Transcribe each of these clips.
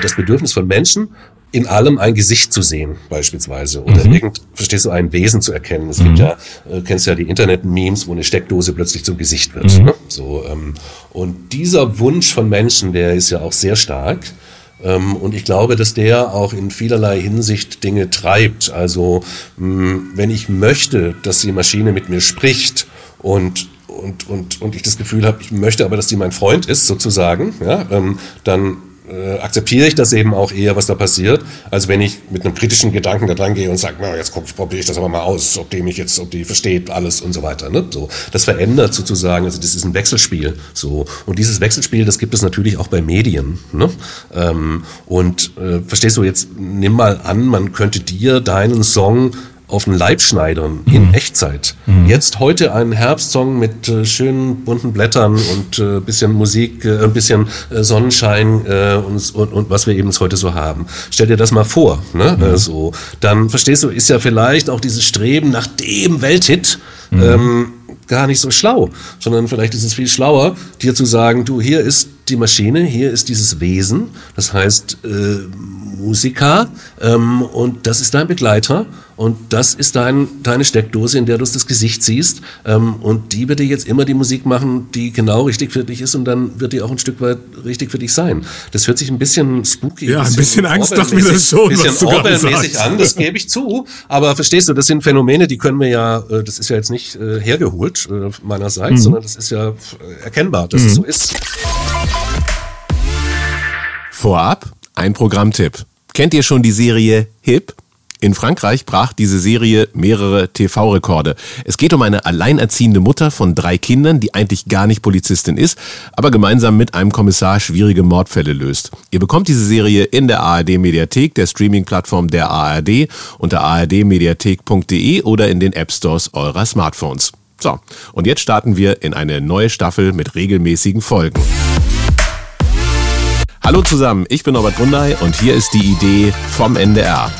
Das Bedürfnis von Menschen, in allem ein Gesicht zu sehen, beispielsweise, oder mhm. irgend, verstehst du, ein Wesen zu erkennen. Es mhm. gibt ja, äh, kennst ja die Internet-Memes, wo eine Steckdose plötzlich zum Gesicht wird. Mhm. Ne? So, ähm, und dieser Wunsch von Menschen, der ist ja auch sehr stark. Ähm, und ich glaube, dass der auch in vielerlei Hinsicht Dinge treibt. Also, mh, hm, wenn ich möchte, dass die Maschine mit mir spricht und und, und, und ich das Gefühl habe, ich möchte aber, dass die mein Freund ist, sozusagen, ja, ähm, dann äh, akzeptiere ich das eben auch eher, was da passiert, als wenn ich mit einem kritischen Gedanken da dran gehe und sage, na, jetzt probiere ich das aber mal aus, ob die mich jetzt, ob die versteht alles und so weiter. Ne? So, das verändert sozusagen, also das ist ein Wechselspiel. So und dieses Wechselspiel, das gibt es natürlich auch bei Medien. Ne? Ähm, und äh, verstehst du jetzt? Nimm mal an, man könnte dir deinen Song auf den Leib schneidern in mhm. Echtzeit. Mhm. Jetzt heute ein Herbstsong mit äh, schönen bunten Blättern und äh, bisschen Musik, äh, ein bisschen äh, Sonnenschein äh, und, und, und was wir eben heute so haben. Stell dir das mal vor. Ne? Mhm. Also, dann verstehst du, ist ja vielleicht auch dieses Streben nach dem Welthit mhm. ähm, gar nicht so schlau, sondern vielleicht ist es viel schlauer, dir zu sagen, du, hier ist die Maschine, hier ist dieses Wesen, das heißt äh, Musiker ähm, und das ist dein Begleiter und das ist dein, deine Steckdose, in der du das Gesicht siehst ähm, und die wird dir jetzt immer die Musik machen, die genau richtig für dich ist und dann wird die auch ein Stück weit richtig für dich sein. Das hört sich ein bisschen spooky, ja, ein bisschen, bisschen Angst doch mir das schon, bisschen was du an, das gebe ich zu, aber verstehst du, das sind Phänomene, die können wir ja, äh, das ist ja jetzt nicht äh, hergeholt äh, meinerseits, mhm. sondern das ist ja erkennbar, dass mhm. es so ist. Vorab ein Programmtipp. Kennt ihr schon die Serie Hip? In Frankreich brach diese Serie mehrere TV-Rekorde. Es geht um eine alleinerziehende Mutter von drei Kindern, die eigentlich gar nicht Polizistin ist, aber gemeinsam mit einem Kommissar schwierige Mordfälle löst. Ihr bekommt diese Serie in der ARD-Mediathek, der Streaming-Plattform der ARD, unter ardmediathek.de oder in den App-Stores eurer Smartphones. So, und jetzt starten wir in eine neue Staffel mit regelmäßigen Folgen. Hallo zusammen, ich bin Norbert Grundei und hier ist die Idee vom NDR.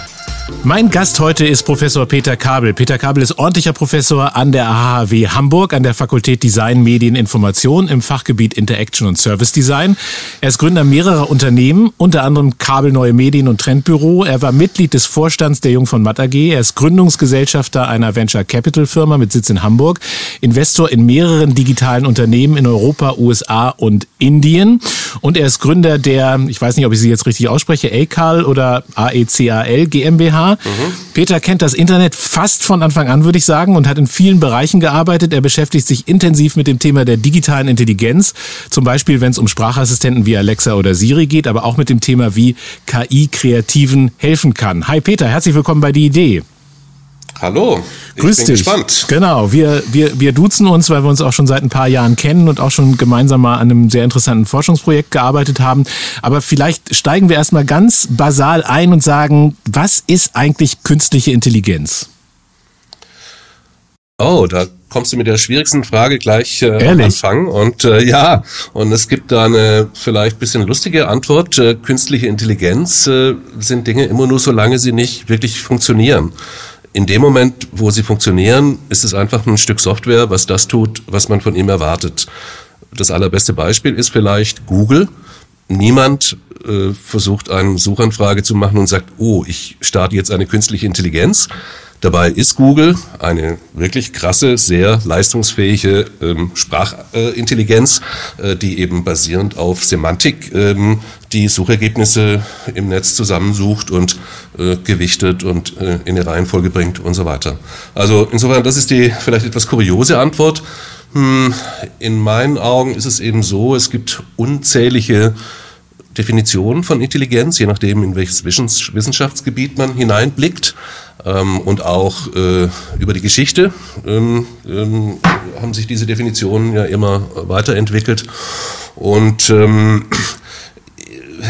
Mein Gast heute ist Professor Peter Kabel. Peter Kabel ist ordentlicher Professor an der AHW Hamburg an der Fakultät Design, Medien, Information im Fachgebiet Interaction und Service Design. Er ist Gründer mehrerer Unternehmen, unter anderem Kabel Neue Medien und Trendbüro. Er war Mitglied des Vorstands der Jung von Matt AG. Er ist Gründungsgesellschafter einer Venture Capital Firma mit Sitz in Hamburg, Investor in mehreren digitalen Unternehmen in Europa, USA und Indien. Und er ist Gründer der, ich weiß nicht, ob ich sie jetzt richtig ausspreche, ACAL oder AECAL GmbH Mhm. Peter kennt das Internet fast von Anfang an, würde ich sagen, und hat in vielen Bereichen gearbeitet. Er beschäftigt sich intensiv mit dem Thema der digitalen Intelligenz, zum Beispiel wenn es um Sprachassistenten wie Alexa oder Siri geht, aber auch mit dem Thema, wie KI Kreativen helfen kann. Hi Peter, herzlich willkommen bei Die Idee. Hallo, ich Grüß bin dich. gespannt. Genau, wir, wir, wir duzen uns, weil wir uns auch schon seit ein paar Jahren kennen und auch schon gemeinsam mal an einem sehr interessanten Forschungsprojekt gearbeitet haben. Aber vielleicht steigen wir erstmal ganz basal ein und sagen, was ist eigentlich künstliche Intelligenz? Oh, da kommst du mit der schwierigsten Frage gleich äh, am Anfang. Und äh, ja, und es gibt da eine vielleicht bisschen lustige Antwort. Äh, künstliche Intelligenz äh, sind Dinge immer nur, solange sie nicht wirklich funktionieren in dem Moment, wo sie funktionieren, ist es einfach ein Stück Software, was das tut, was man von ihm erwartet. Das allerbeste Beispiel ist vielleicht Google. Niemand äh, versucht eine Suchanfrage zu machen und sagt, oh, ich starte jetzt eine künstliche Intelligenz. Dabei ist Google eine wirklich krasse, sehr leistungsfähige ähm, Sprachintelligenz, äh, die eben basierend auf Semantik ähm, die Suchergebnisse im Netz zusammensucht und äh, gewichtet und äh, in eine Reihenfolge bringt und so weiter. Also insofern, das ist die vielleicht etwas kuriose Antwort. Hm, in meinen Augen ist es eben so, es gibt unzählige Definitionen von Intelligenz, je nachdem, in welches Wissenschaftsgebiet man hineinblickt ähm, und auch äh, über die Geschichte ähm, ähm, haben sich diese Definitionen ja immer weiterentwickelt. Und ähm,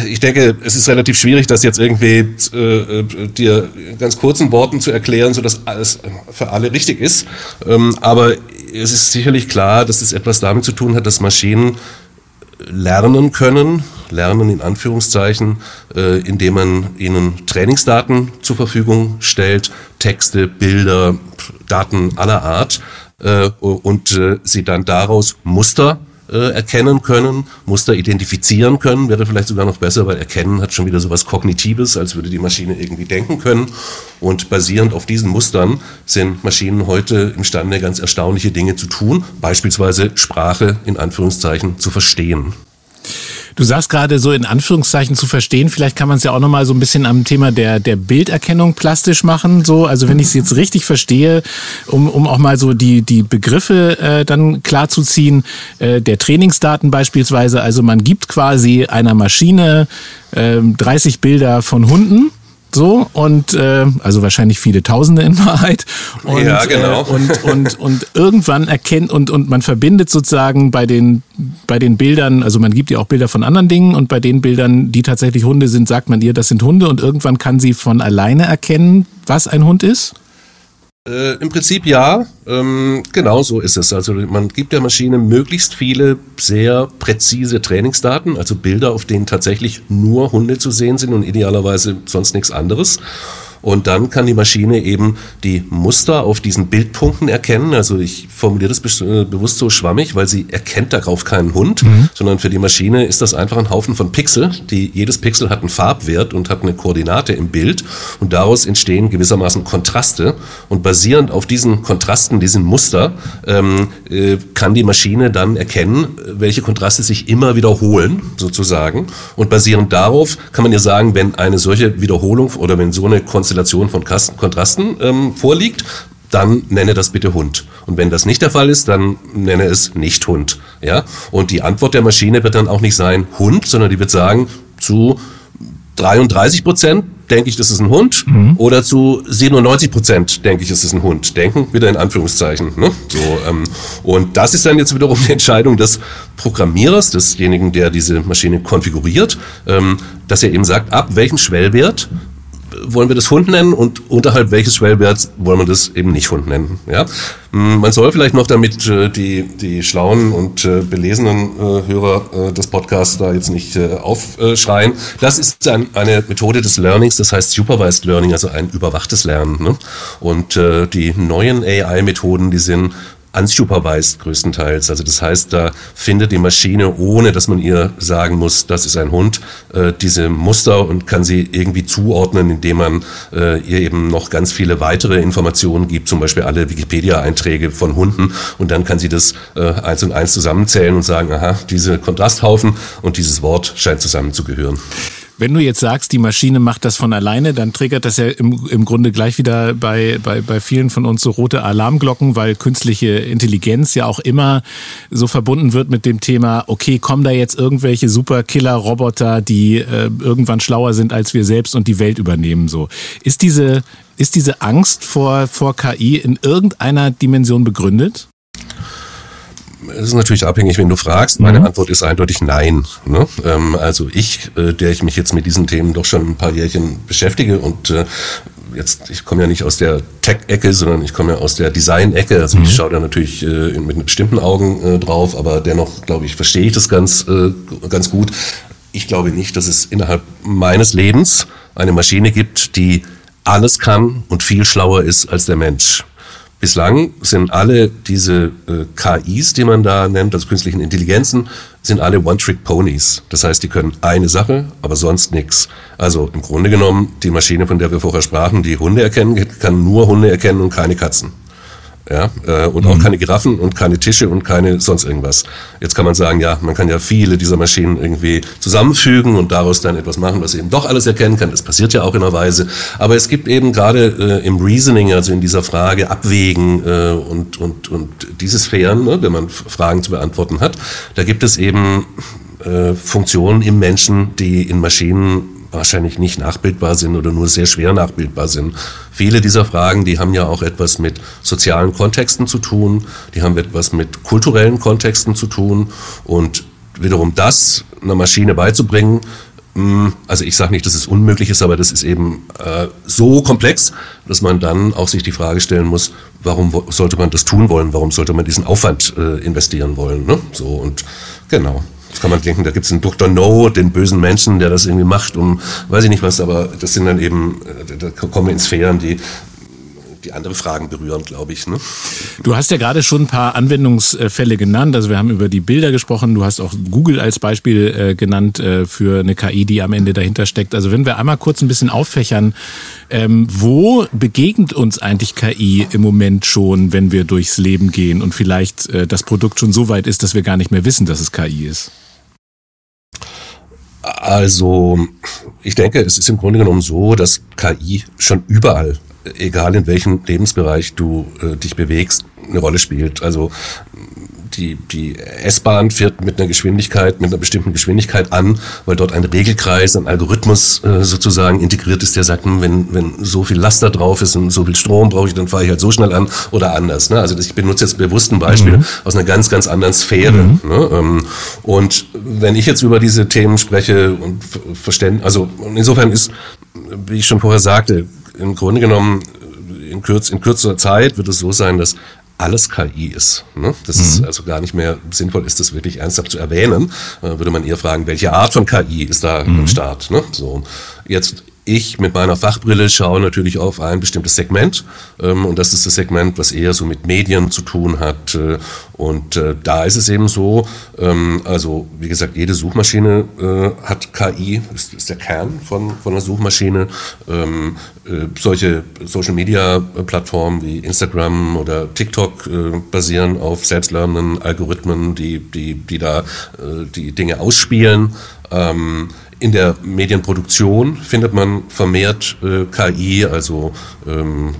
ich denke, es ist relativ schwierig, das jetzt irgendwie äh, dir in ganz kurzen Worten zu erklären, sodass alles für alle richtig ist. Ähm, aber es ist sicherlich klar, dass es etwas damit zu tun hat, dass Maschinen lernen können, lernen in Anführungszeichen, äh, indem man ihnen Trainingsdaten zur Verfügung stellt, Texte, Bilder, Daten aller Art äh, und äh, sie dann daraus Muster äh, erkennen können, Muster identifizieren können, wäre vielleicht sogar noch besser, weil erkennen hat schon wieder so was Kognitives, als würde die Maschine irgendwie denken können. Und basierend auf diesen Mustern sind Maschinen heute imstande, ganz erstaunliche Dinge zu tun, beispielsweise Sprache in Anführungszeichen zu verstehen. Du sagst gerade so in Anführungszeichen zu verstehen, vielleicht kann man es ja auch nochmal so ein bisschen am Thema der, der Bilderkennung plastisch machen. So, also wenn ich es jetzt richtig verstehe, um, um auch mal so die, die Begriffe äh, dann klar zu ziehen, äh, der Trainingsdaten beispielsweise, also man gibt quasi einer Maschine äh, 30 Bilder von Hunden so und äh, also wahrscheinlich viele Tausende in Wahrheit. Und, ja, genau. Äh, und, und, und irgendwann erkennt und, und man verbindet sozusagen bei den, bei den Bildern, also man gibt ihr auch Bilder von anderen Dingen und bei den Bildern, die tatsächlich Hunde sind, sagt man ihr, das sind Hunde und irgendwann kann sie von alleine erkennen, was ein Hund ist? Äh, Im Prinzip ja, ähm, genau so ist es. Also man gibt der Maschine möglichst viele sehr präzise Trainingsdaten, also Bilder, auf denen tatsächlich nur Hunde zu sehen sind und idealerweise sonst nichts anderes. Und dann kann die Maschine eben die Muster auf diesen Bildpunkten erkennen. Also ich formuliere das äh, bewusst so schwammig, weil sie erkennt darauf keinen Hund, mhm. sondern für die Maschine ist das einfach ein Haufen von Pixel. Die, jedes Pixel hat einen Farbwert und hat eine Koordinate im Bild. Und daraus entstehen gewissermaßen Kontraste. Und basierend auf diesen Kontrasten, diesen Muster, ähm, äh, kann die Maschine dann erkennen, welche Kontraste sich immer wiederholen, sozusagen. Und basierend darauf kann man ja sagen, wenn eine solche Wiederholung oder wenn so eine Konstellation Konstellation von Kontrasten ähm, vorliegt, dann nenne das bitte Hund. Und wenn das nicht der Fall ist, dann nenne es nicht Hund. Ja? Und die Antwort der Maschine wird dann auch nicht sein Hund, sondern die wird sagen, zu 33 Prozent denke ich, das ist ein Hund mhm. oder zu 97 Prozent denke ich, es ist ein Hund. Denken wieder in Anführungszeichen. Ne? So, ähm, und das ist dann jetzt wiederum die Entscheidung des Programmierers, desjenigen, der diese Maschine konfiguriert, ähm, dass er eben sagt, ab welchem Schwellwert wollen wir das Hund nennen und unterhalb welches Schwellwerts wollen wir das eben nicht Hund nennen. Ja? Hm, man soll vielleicht noch, damit äh, die, die schlauen und äh, belesenen äh, Hörer des Podcasts da jetzt nicht aufschreien, das ist ein, eine Methode des Learnings, das heißt Supervised Learning, also ein überwachtes Lernen. Ne? Und die neuen AI-Methoden, die sind unsupervised größtenteils. Also das heißt, da findet die Maschine, ohne dass man ihr sagen muss, das ist ein Hund, äh, diese Muster und kann sie irgendwie zuordnen, indem man äh, ihr eben noch ganz viele weitere Informationen gibt, zum Beispiel alle Wikipedia-Einträge von Hunden und dann kann sie das äh, eins und eins zusammenzählen und sagen, aha, diese Kontrasthaufen und dieses Wort scheint zusammenzugehören. Wenn du jetzt sagst, die Maschine macht das von alleine, dann triggert das ja im, im Grunde gleich wieder bei, bei, bei vielen von uns so rote Alarmglocken, weil künstliche Intelligenz ja auch immer so verbunden wird mit dem Thema, okay, kommen da jetzt irgendwelche Superkiller-Roboter, die äh, irgendwann schlauer sind als wir selbst und die Welt übernehmen so. Ist diese, ist diese Angst vor, vor KI in irgendeiner Dimension begründet? Es ist natürlich abhängig, wenn du fragst. Meine mhm. Antwort ist eindeutig nein. Ne? Ähm, also ich, äh, der ich mich jetzt mit diesen Themen doch schon ein paar Jährchen beschäftige und äh, jetzt, ich komme ja nicht aus der Tech-Ecke, sondern ich komme ja aus der Design-Ecke. Also mhm. ich schaue da natürlich äh, mit bestimmten Augen äh, drauf, aber dennoch, glaube ich, verstehe ich das ganz, äh, ganz gut. Ich glaube nicht, dass es innerhalb meines Lebens eine Maschine gibt, die alles kann und viel schlauer ist als der Mensch. Bislang sind alle diese äh, KIs, die man da nennt, also künstlichen Intelligenzen, sind alle One-Trick-Ponies. Das heißt, die können eine Sache, aber sonst nichts. Also im Grunde genommen, die Maschine, von der wir vorher sprachen, die Hunde erkennen, kann nur Hunde erkennen und keine Katzen ja, äh, und mhm. auch keine Giraffen und keine Tische und keine sonst irgendwas. Jetzt kann man sagen, ja, man kann ja viele dieser Maschinen irgendwie zusammenfügen und daraus dann etwas machen, was eben doch alles erkennen kann. Das passiert ja auch in einer Weise. Aber es gibt eben gerade äh, im Reasoning, also in dieser Frage Abwägen äh, und, und, und diese Sphären, ne, wenn man Fragen zu beantworten hat, da gibt es eben äh, Funktionen im Menschen, die in Maschinen wahrscheinlich nicht nachbildbar sind oder nur sehr schwer nachbildbar sind. Viele dieser Fragen, die haben ja auch etwas mit sozialen Kontexten zu tun, die haben etwas mit kulturellen Kontexten zu tun und wiederum das einer Maschine beizubringen, hm, also ich sage nicht, dass es unmöglich ist, aber das ist eben äh, so komplex, dass man dann auch sich die Frage stellen muss, warum sollte man das tun wollen, warum sollte man diesen Aufwand äh, investieren wollen. Ne? So und genau. Das kann man denken, da gibt es einen Dr. No, den bösen Menschen, der das irgendwie macht, um weiß ich nicht was, aber das sind dann eben, äh, da kommen wir in Sphären, die die andere Fragen berühren, glaube ich. Ne? Du hast ja gerade schon ein paar Anwendungsfälle genannt. Also wir haben über die Bilder gesprochen. Du hast auch Google als Beispiel äh, genannt äh, für eine KI, die am Ende dahinter steckt. Also wenn wir einmal kurz ein bisschen auffächern, ähm, wo begegnet uns eigentlich KI im Moment schon, wenn wir durchs Leben gehen und vielleicht äh, das Produkt schon so weit ist, dass wir gar nicht mehr wissen, dass es KI ist? Also, ich denke, es ist im Grunde genommen so, dass KI schon überall, egal in welchem Lebensbereich du äh, dich bewegst, eine Rolle spielt. Also die, die S-Bahn fährt mit einer Geschwindigkeit, mit einer bestimmten Geschwindigkeit an, weil dort ein Regelkreis, ein Algorithmus äh, sozusagen integriert ist, der sagt, hm, wenn, wenn so viel Last da drauf ist und so viel Strom brauche ich, dann fahre ich halt so schnell an oder anders. Ne? Also ich benutze jetzt bewusst ein Beispiel mhm. aus einer ganz, ganz anderen Sphäre. Mhm. Ne? Ähm, und wenn ich jetzt über diese Themen spreche und verständ, also insofern ist, wie ich schon vorher sagte, im Grunde genommen in, kürz, in kürzer Zeit wird es so sein, dass alles KI ist. Ne? Das mhm. ist also gar nicht mehr sinnvoll ist, das wirklich ernsthaft zu erwähnen. Äh, würde man eher fragen, welche Art von KI ist da mhm. am Start? Ne? So jetzt ich mit meiner Fachbrille schaue natürlich auf ein bestimmtes Segment ähm, und das ist das Segment, was eher so mit Medien zu tun hat. Äh, und äh, da ist es eben so, ähm, also wie gesagt, jede Suchmaschine äh, hat KI, ist, ist der Kern von, von einer Suchmaschine. Ähm, äh, solche Social-Media-Plattformen wie Instagram oder TikTok äh, basieren auf selbstlernenden Algorithmen, die, die, die da äh, die Dinge ausspielen. Ähm, in der Medienproduktion findet man vermehrt äh, KI, also ähm,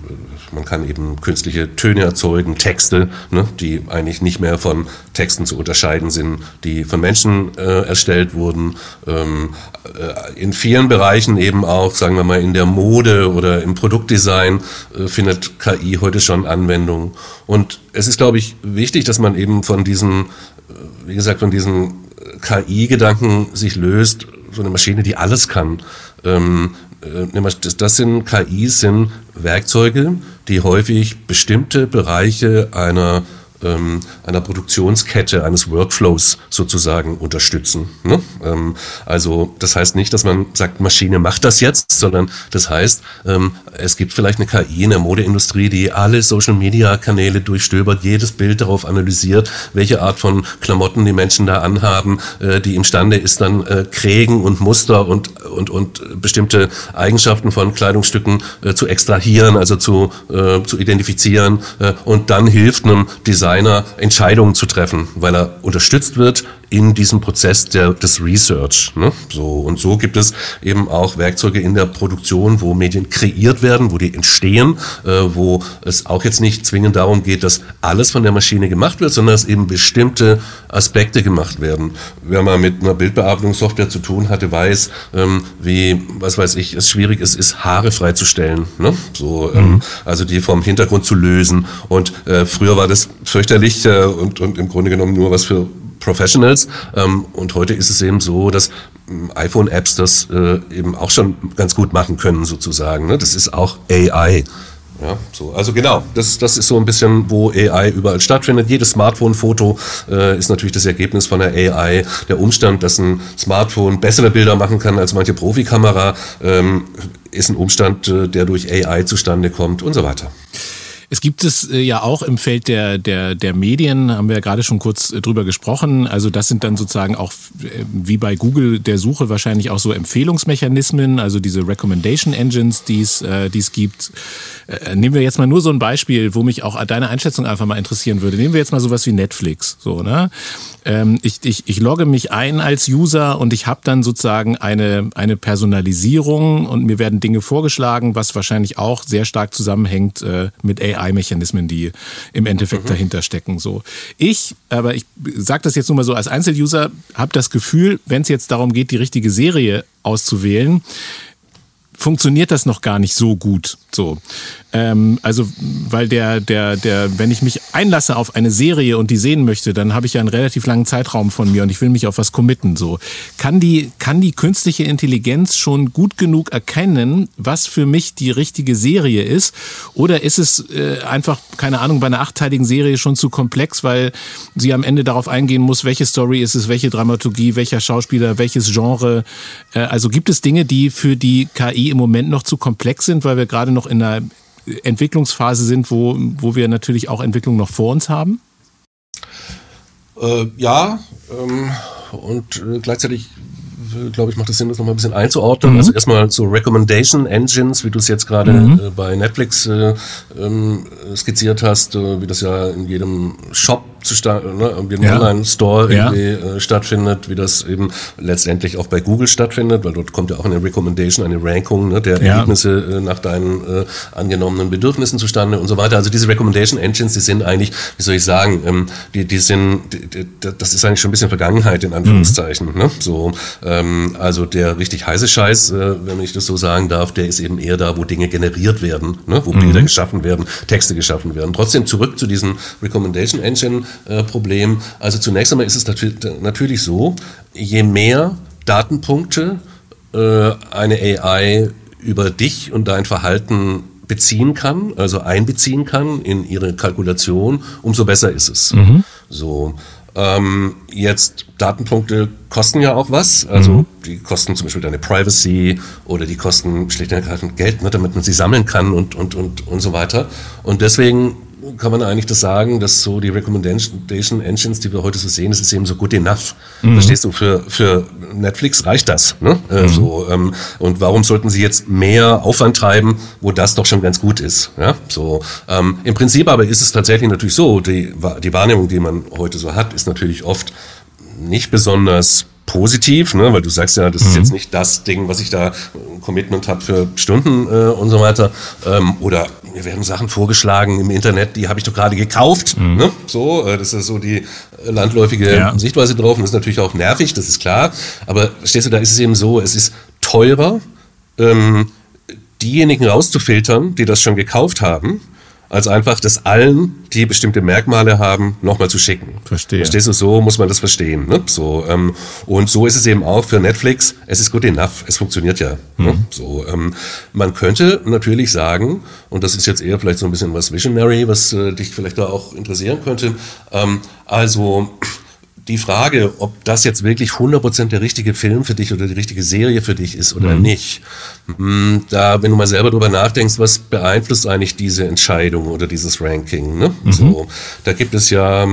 man kann eben künstliche Töne erzeugen, Texte, ne, die eigentlich nicht mehr von Texten zu unterscheiden sind, die von Menschen äh, erstellt wurden. Ähm, äh, in vielen Bereichen eben auch, sagen wir mal, in der Mode oder im Produktdesign äh, findet KI heute schon Anwendung. Und es ist, glaube ich, wichtig, dass man eben von diesem, äh, wie gesagt, von diesem KI-Gedanken sich löst so eine Maschine, die alles kann. Ähm, äh, das, sind KIs, sind Werkzeuge, die häufig bestimmte Bereiche einer ähm, einer Produktionskette, eines Workflows sozusagen unterstützen. Ne? Ähm, also das heißt nicht, dass man sagt, Maschine macht das jetzt, sondern das heißt, ähm, es gibt vielleicht eine KI in der Modeindustrie, die alle Social-Media-Kanäle durchstöbert, jedes Bild darauf analysiert, welche Art von Klamotten die Menschen da anhaben, äh, die imstande ist dann äh, Krägen und Muster und, und, und bestimmte Eigenschaften von Kleidungsstücken äh, zu extrahieren, also zu, äh, zu identifizieren äh, und dann hilft einem Design Designer Entscheidungen zu treffen, weil er unterstützt wird in diesem Prozess der, des Research. Ne? So, und so gibt es eben auch Werkzeuge in der Produktion, wo Medien kreiert werden, wo die entstehen, äh, wo es auch jetzt nicht zwingend darum geht, dass alles von der Maschine gemacht wird, sondern dass eben bestimmte Aspekte gemacht werden. Wer mal mit einer Bildbearbeitungssoftware zu tun hatte, weiß, ähm, wie, was weiß ich, es schwierig ist, ist Haare freizustellen. Ne? So, ähm, mhm. also die vom Hintergrund zu lösen. Und äh, früher war das fürchterlich äh, und, und im Grunde genommen nur was für Professionals. Ähm, und heute ist es eben so, dass ähm, iPhone-Apps das äh, eben auch schon ganz gut machen können, sozusagen. Ne? Das ist auch AI. Ja, so. Also genau, das, das ist so ein bisschen, wo AI überall stattfindet. Jedes Smartphone-Foto äh, ist natürlich das Ergebnis von der AI. Der Umstand, dass ein Smartphone bessere Bilder machen kann als manche Profikamera, ähm, ist ein Umstand, äh, der durch AI zustande kommt und so weiter. Es gibt es äh, ja auch im Feld der, der, der Medien, haben wir ja gerade schon kurz äh, drüber gesprochen. Also das sind dann sozusagen auch äh, wie bei Google der Suche wahrscheinlich auch so Empfehlungsmechanismen, also diese Recommendation Engines, die es, die es gibt. Nehmen wir jetzt mal nur so ein Beispiel, wo mich auch deine Einschätzung einfach mal interessieren würde. Nehmen wir jetzt mal sowas wie Netflix. So, ne? Ähm, ich, ich, ich logge mich ein als User und ich habe dann sozusagen eine, eine Personalisierung und mir werden Dinge vorgeschlagen, was wahrscheinlich auch sehr stark zusammenhängt mit AI. AI-Mechanismen, die im Endeffekt mhm. dahinter stecken. So, ich, aber ich sage das jetzt nur mal so als Einzeluser, habe das Gefühl, wenn es jetzt darum geht, die richtige Serie auszuwählen, funktioniert das noch gar nicht so gut. So, ähm, also weil der der der, wenn ich mich einlasse auf eine Serie und die sehen möchte, dann habe ich ja einen relativ langen Zeitraum von mir und ich will mich auf was committen. So kann die kann die künstliche Intelligenz schon gut genug erkennen, was für mich die richtige Serie ist, oder ist es äh, einfach keine Ahnung bei einer achtteiligen Serie schon zu komplex, weil sie am Ende darauf eingehen muss, welche Story ist es, welche Dramaturgie, welcher Schauspieler, welches Genre. Äh, also gibt es Dinge, die für die KI im Moment noch zu komplex sind, weil wir gerade noch in einer Entwicklungsphase sind, wo, wo wir natürlich auch Entwicklung noch vor uns haben? Äh, ja, ähm, und äh, gleichzeitig glaube ich, macht es Sinn, das nochmal ein bisschen einzuordnen. Mhm. Also erstmal so Recommendation Engines, wie du es jetzt gerade mhm. äh, bei Netflix äh, ähm, skizziert hast, äh, wie das ja in jedem Shop zustande, ne, irgendwie ja. Online-Store ja. irgendwie äh, stattfindet, wie das eben letztendlich auch bei Google stattfindet, weil dort kommt ja auch eine Recommendation, eine Rankung ne, der ja. Ergebnisse äh, nach deinen äh, angenommenen Bedürfnissen zustande und so weiter. Also diese Recommendation Engines, die sind eigentlich, wie soll ich sagen, ähm, die, die sind, die, die, das ist eigentlich schon ein bisschen Vergangenheit in Anführungszeichen. Mhm. Ne? So, ähm, also der richtig heiße Scheiß, äh, wenn ich das so sagen darf, der ist eben eher da, wo Dinge generiert werden, ne? wo mhm. Bilder geschaffen werden, Texte geschaffen werden. Trotzdem zurück zu diesen Recommendation Engine äh, Problem. Also zunächst einmal ist es natürlich so, je mehr Datenpunkte äh, eine AI über dich und dein Verhalten beziehen kann, also einbeziehen kann in ihre Kalkulation, umso besser ist es. Mhm. So. Ähm, jetzt Datenpunkte kosten ja auch was, also mhm. die kosten zum Beispiel deine Privacy oder die kosten schlicht und ergreifend Geld, ne, damit man sie sammeln kann und und und und so weiter. Und deswegen kann man eigentlich das sagen, dass so die Recommendation Engines, die wir heute so sehen, das ist eben so good enough. Mhm. Verstehst du? Für, für Netflix reicht das. Ne? Äh, mhm. so, ähm, und warum sollten sie jetzt mehr Aufwand treiben, wo das doch schon ganz gut ist? Ja? So, ähm, Im Prinzip aber ist es tatsächlich natürlich so, die, die Wahrnehmung, die man heute so hat, ist natürlich oft nicht besonders positiv, ne? weil du sagst ja, das mhm. ist jetzt nicht das Ding, was ich da ein Commitment habe für Stunden äh, und so weiter. Ähm, oder mir werden Sachen vorgeschlagen im Internet, die habe ich doch gerade gekauft. Mhm. Ne? So, äh, das ist so die landläufige ja. Sichtweise drauf und das ist natürlich auch nervig, das ist klar. Aber stehst du, da ist es eben so, es ist teurer, ähm, diejenigen rauszufiltern, die das schon gekauft haben als einfach das allen, die bestimmte Merkmale haben, nochmal zu schicken. Verstehe. Verstehst du, so muss man das verstehen. Ne? So, ähm, und so ist es eben auch für Netflix. Es ist good enough. Es funktioniert ja. Ne? Mhm. Ne? So, ähm, man könnte natürlich sagen, und das ist jetzt eher vielleicht so ein bisschen was Visionary, was äh, dich vielleicht da auch interessieren könnte. Ähm, also die Frage, ob das jetzt wirklich 100% der richtige Film für dich oder die richtige Serie für dich ist oder mhm. nicht, hm, da, wenn du mal selber drüber nachdenkst, was beeinflusst eigentlich diese Entscheidung oder dieses Ranking? Ne? Mhm. So, da gibt es ja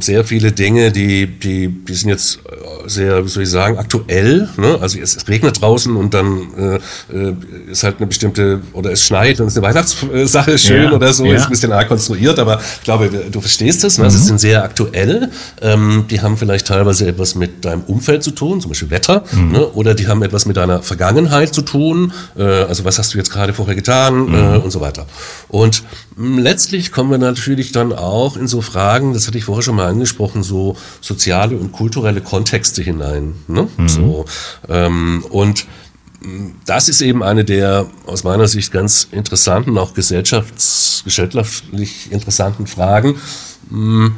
sehr viele Dinge, die, die, die sind jetzt äh, sehr, wie soll ich sagen, aktuell. Ne? Also es, es regnet draußen und dann äh, äh, ist halt eine bestimmte, oder es schneit und es ist eine Weihnachtssache schön ja, oder so, ja. ist ein bisschen arg konstruiert, aber ich glaube, du verstehst es. Ne? Also mhm. sie sind sehr aktuell. Ähm, die haben vielleicht teilweise etwas mit deinem Umfeld zu tun, zum Beispiel Wetter, mhm. ne? oder die haben etwas mit deiner Vergangenheit zu tun. Äh, also was hast du jetzt gerade vorher getan mhm. äh, und so weiter. Und mh, letztlich kommen wir natürlich dann auch in so Fragen, das hatte ich vorher schon mal angesprochen, so soziale und kulturelle Kontexte hinein. Ne? Mhm. So, ähm, und das ist eben eine der aus meiner Sicht ganz interessanten, auch gesellschafts gesellschaftlich interessanten Fragen, hm,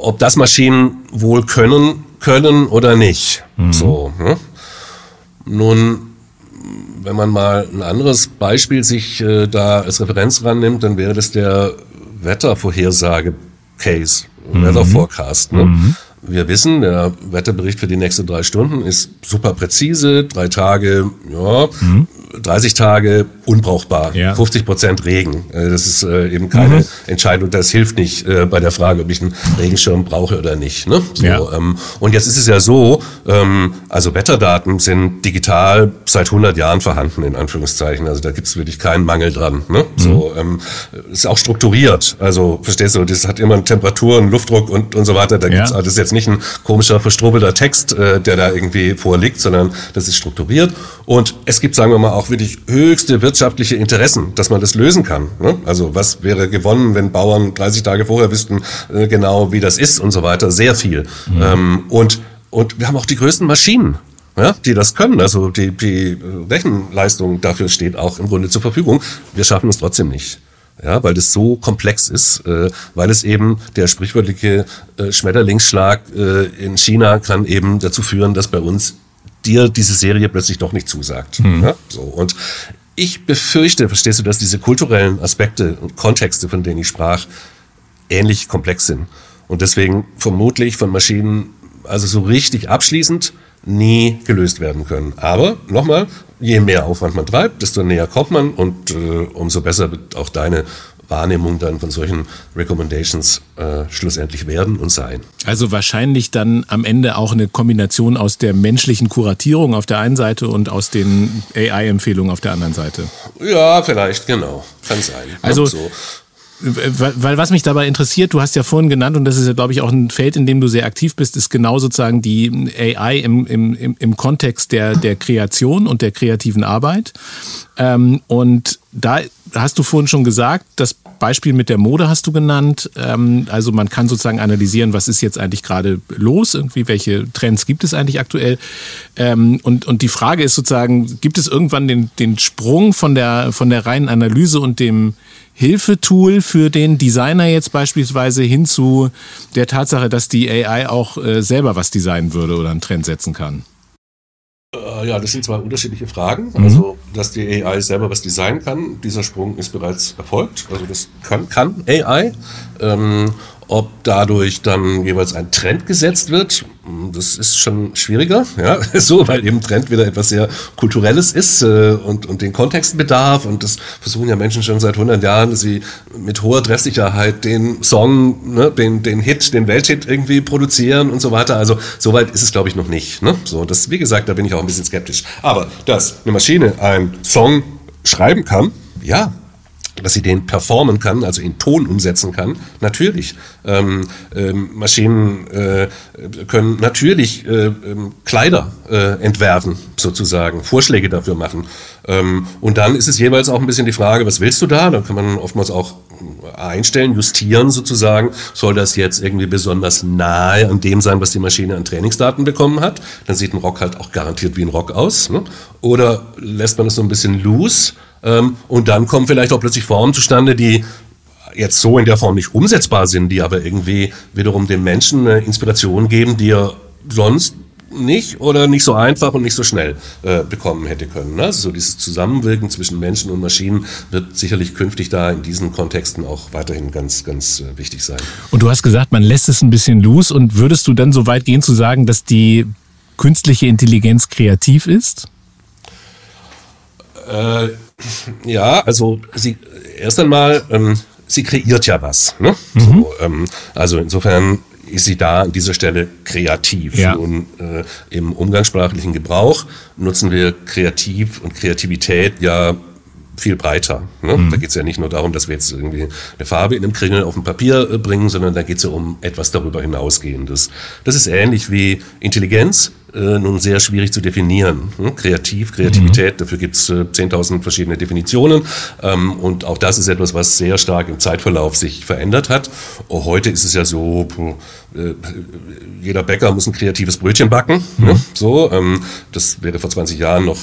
ob das Maschinen wohl können können oder nicht. Mhm. So. Ne? Nun, wenn man mal ein anderes Beispiel sich äh, da als Referenz rannimmt, dann wäre das der Wettervorhersage-Case mhm. Weather Forecast. Ne? Mhm. Wir wissen, der Wetterbericht für die nächsten drei Stunden ist super präzise, drei Tage, ja, mhm. 30 Tage unbrauchbar, ja. 50 Prozent Regen. Äh, das ist äh, eben keine mhm. Entscheidung, das hilft nicht äh, bei der Frage, ob ich einen Regenschirm brauche oder nicht. Ne? So, ja. ähm, und jetzt ist es ja so, ähm, also Wetterdaten sind digital seit 100 Jahren vorhanden, in Anführungszeichen. Also da gibt es wirklich keinen Mangel dran. Ne? Mhm. So, ähm, ist auch strukturiert. Also verstehst du, das hat immer eine Temperatur, einen Luftdruck und, und so weiter. Da gibt's, ja. das ist jetzt nicht ein komischer, verstrubelter Text, äh, der da irgendwie vorliegt, sondern das ist strukturiert. Und es gibt, sagen wir mal, auch wirklich höchste wirtschaftliche Interessen, dass man das lösen kann. Ne? Also was wäre gewonnen, wenn Bauern 30 Tage vorher wüssten äh, genau, wie das ist und so weiter. Sehr viel. Mhm. Ähm, und, und wir haben auch die größten Maschinen. Ja, die das können. Also die, die Rechenleistung dafür steht auch im Grunde zur Verfügung. Wir schaffen es trotzdem nicht. Ja, weil das so komplex ist, äh, weil es eben der sprichwörtliche äh, Schmetterlingsschlag äh, in China kann eben dazu führen, dass bei uns dir diese Serie plötzlich doch nicht zusagt. Mhm. Ja, so. Und ich befürchte, verstehst du, dass diese kulturellen Aspekte und Kontexte, von denen ich sprach, ähnlich komplex sind. Und deswegen vermutlich von Maschinen, also so richtig abschließend, nie gelöst werden können. Aber nochmal, je mehr Aufwand man treibt, desto näher kommt man und äh, umso besser wird auch deine Wahrnehmung dann von solchen Recommendations äh, schlussendlich werden und sein. Also wahrscheinlich dann am Ende auch eine Kombination aus der menschlichen Kuratierung auf der einen Seite und aus den AI-Empfehlungen auf der anderen Seite. Ja, vielleicht, genau. Kann sein. Also so. Weil was mich dabei interessiert, du hast ja vorhin genannt, und das ist ja, glaube ich, auch ein Feld, in dem du sehr aktiv bist, ist genau sozusagen die AI im, im, im Kontext der, der Kreation und der kreativen Arbeit. Ähm, und da hast du vorhin schon gesagt, das Beispiel mit der Mode hast du genannt. Ähm, also man kann sozusagen analysieren, was ist jetzt eigentlich gerade los, irgendwie welche Trends gibt es eigentlich aktuell. Ähm, und, und die Frage ist sozusagen, gibt es irgendwann den, den Sprung von der, von der reinen Analyse und dem Hilfetool für den Designer jetzt beispielsweise hin zu der Tatsache, dass die AI auch äh, selber was designen würde oder einen Trend setzen kann? Äh, ja, das sind zwei unterschiedliche Fragen. Mhm. Also, dass die AI selber was designen kann, dieser Sprung ist bereits erfolgt. Also das kann, kann AI. Ähm, ob dadurch dann jeweils ein Trend gesetzt wird, das ist schon schwieriger, ja, so, weil eben Trend wieder etwas sehr Kulturelles ist äh, und, und den Kontext bedarf und das versuchen ja Menschen schon seit 100 Jahren, dass sie mit hoher Treffsicherheit den Song, ne, den, den Hit, den Welthit irgendwie produzieren und so weiter. Also soweit ist es, glaube ich, noch nicht. Ne? So, das, wie gesagt, da bin ich auch ein bisschen skeptisch. Aber dass eine Maschine einen Song schreiben kann, ja, dass sie den performen kann, also in Ton umsetzen kann. Natürlich. Ähm, ähm, Maschinen äh, können natürlich äh, ähm, Kleider äh, entwerfen, sozusagen, Vorschläge dafür machen. Ähm, und dann ist es jeweils auch ein bisschen die Frage, was willst du da? Da kann man oftmals auch einstellen, justieren sozusagen. Soll das jetzt irgendwie besonders nahe an dem sein, was die Maschine an Trainingsdaten bekommen hat? Dann sieht ein Rock halt auch garantiert wie ein Rock aus. Ne? Oder lässt man es so ein bisschen loose? Ähm, und dann kommen vielleicht auch plötzlich Formen zustande, die jetzt so in der Form nicht umsetzbar sind, die aber irgendwie wiederum dem Menschen eine Inspiration geben, die er sonst nicht oder nicht so einfach und nicht so schnell äh, bekommen hätte können. Ne? Also so dieses Zusammenwirken zwischen Menschen und Maschinen wird sicherlich künftig da in diesen Kontexten auch weiterhin ganz, ganz äh, wichtig sein. Und du hast gesagt, man lässt es ein bisschen los und würdest du dann so weit gehen zu sagen, dass die künstliche Intelligenz kreativ ist? Äh, ja, also sie erst einmal, ähm, sie kreiert ja was. Ne? Mhm. So, ähm, also insofern ist sie da an dieser Stelle kreativ. Ja. Und äh, im umgangssprachlichen Gebrauch nutzen wir kreativ und Kreativität ja viel breiter. Ne? Mhm. Da geht es ja nicht nur darum, dass wir jetzt irgendwie eine Farbe in einem Kringel auf dem Papier äh, bringen, sondern da geht es ja um etwas darüber hinausgehendes. Das ist ähnlich wie Intelligenz, äh, nun sehr schwierig zu definieren. Hm? Kreativ, Kreativität, mhm. dafür gibt es äh, 10.000 verschiedene Definitionen. Ähm, und auch das ist etwas, was sehr stark im Zeitverlauf sich verändert hat. Oh, heute ist es ja so, äh, jeder Bäcker muss ein kreatives Brötchen backen. Ne? Mhm. Ne? So, ähm, das wäre vor 20 Jahren noch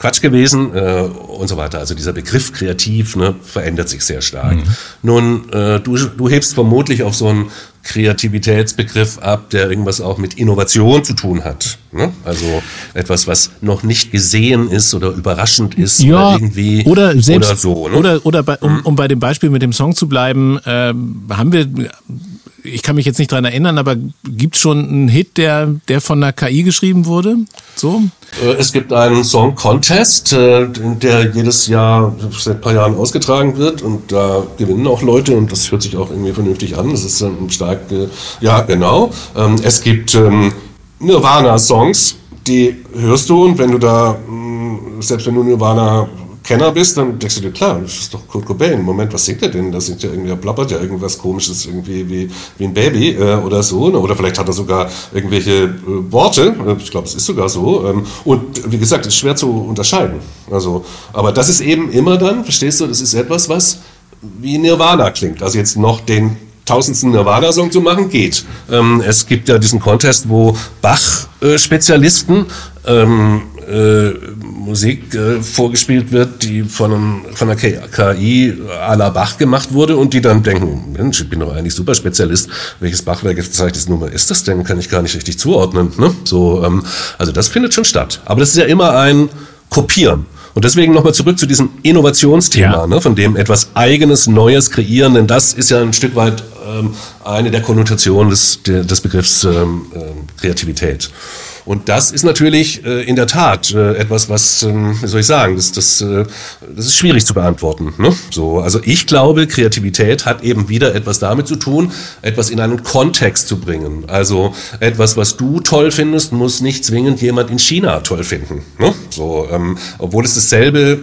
Quatsch gewesen äh, und so weiter. Also dieser Begriff kreativ ne, verändert sich sehr stark. Mhm. Nun, äh, du, du hebst vermutlich auf so einen Kreativitätsbegriff ab, der irgendwas auch mit Innovation zu tun hat. Ne? Also etwas, was noch nicht gesehen ist oder überraschend ist ja, oder irgendwie oder selbst oder so. Ne? Oder, oder bei, um, mhm. um bei dem Beispiel mit dem Song zu bleiben, äh, haben wir ich kann mich jetzt nicht dran erinnern, aber gibt es schon einen Hit, der, der von einer KI geschrieben wurde? So? Äh, es gibt einen Song Contest, äh, der jedes Jahr seit ein paar Jahren ausgetragen wird und da gewinnen auch Leute und das hört sich auch irgendwie vernünftig an. Das ist stark, ja genau. Ähm, es gibt ähm, Nirvana-Songs, die hörst du und wenn du da, mm, selbst wenn du Nirvana Kenner bist, dann denkst du dir, klar, das ist doch Kurt Cobain. Moment, was singt er denn? Da singt ja irgendwie, er plappert ja irgendwas komisches, irgendwie wie, wie ein Baby äh, oder so. Ne? Oder vielleicht hat er sogar irgendwelche äh, Worte. Ich glaube, es ist sogar so. Ähm, und wie gesagt, es ist schwer zu unterscheiden. Also, aber das ist eben immer dann, verstehst du, das ist etwas, was wie Nirvana klingt. Also jetzt noch den tausendsten Nirvana-Song zu machen, geht. Ähm, es gibt ja diesen Contest, wo Bach-Spezialisten ähm, äh, Musik äh, vorgespielt wird, die von, einem, von einer KI à la Bach gemacht wurde und die dann denken, Mensch, ich bin doch eigentlich super Spezialist, welches Bachwerk jetzt Nummer ist das denn, kann ich gar nicht richtig zuordnen. Ne? So, ähm, also das findet schon statt. Aber das ist ja immer ein Kopieren. Und deswegen nochmal zurück zu diesem Innovationsthema, ja. ne, von dem etwas Eigenes, Neues kreieren, denn das ist ja ein Stück weit ähm, eine der Konnotationen des, der, des Begriffs ähm, äh, Kreativität. Und das ist natürlich äh, in der Tat äh, etwas, was, ähm, wie soll ich sagen, das, das, äh, das ist schwierig zu beantworten. Ne? So, also ich glaube, Kreativität hat eben wieder etwas damit zu tun, etwas in einen Kontext zu bringen. Also etwas, was du toll findest, muss nicht zwingend jemand in China toll finden. Ne? So, ähm, obwohl es dasselbe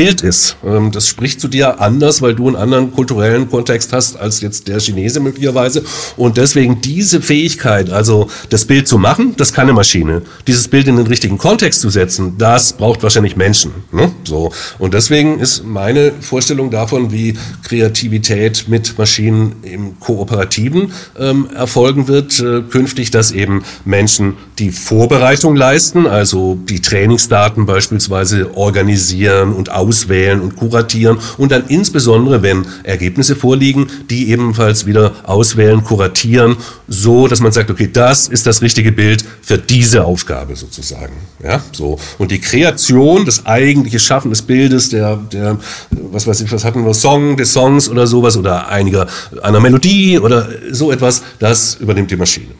Bild ist. Ähm, das spricht zu dir anders, weil du einen anderen kulturellen Kontext hast als jetzt der Chinese möglicherweise. Und deswegen diese Fähigkeit, also das Bild zu machen, das kann eine Maschine. Dieses Bild in den richtigen Kontext zu setzen, das braucht wahrscheinlich Menschen. Ne? So. Und deswegen ist meine Vorstellung davon, wie Kreativität mit Maschinen im Kooperativen ähm, erfolgen wird, äh, künftig, dass eben Menschen die Vorbereitung leisten, also die Trainingsdaten beispielsweise organisieren und auswählen und kuratieren und dann insbesondere, wenn Ergebnisse vorliegen, die ebenfalls wieder auswählen, kuratieren, so dass man sagt, okay, das ist das richtige Bild für diese Aufgabe sozusagen. Ja, so. Und die Kreation, das eigentliche Schaffen des Bildes, der, der, was weiß ich, was hatten wir, Song, des Songs oder sowas oder einiger, einer Melodie oder so etwas, das übernimmt die Maschine.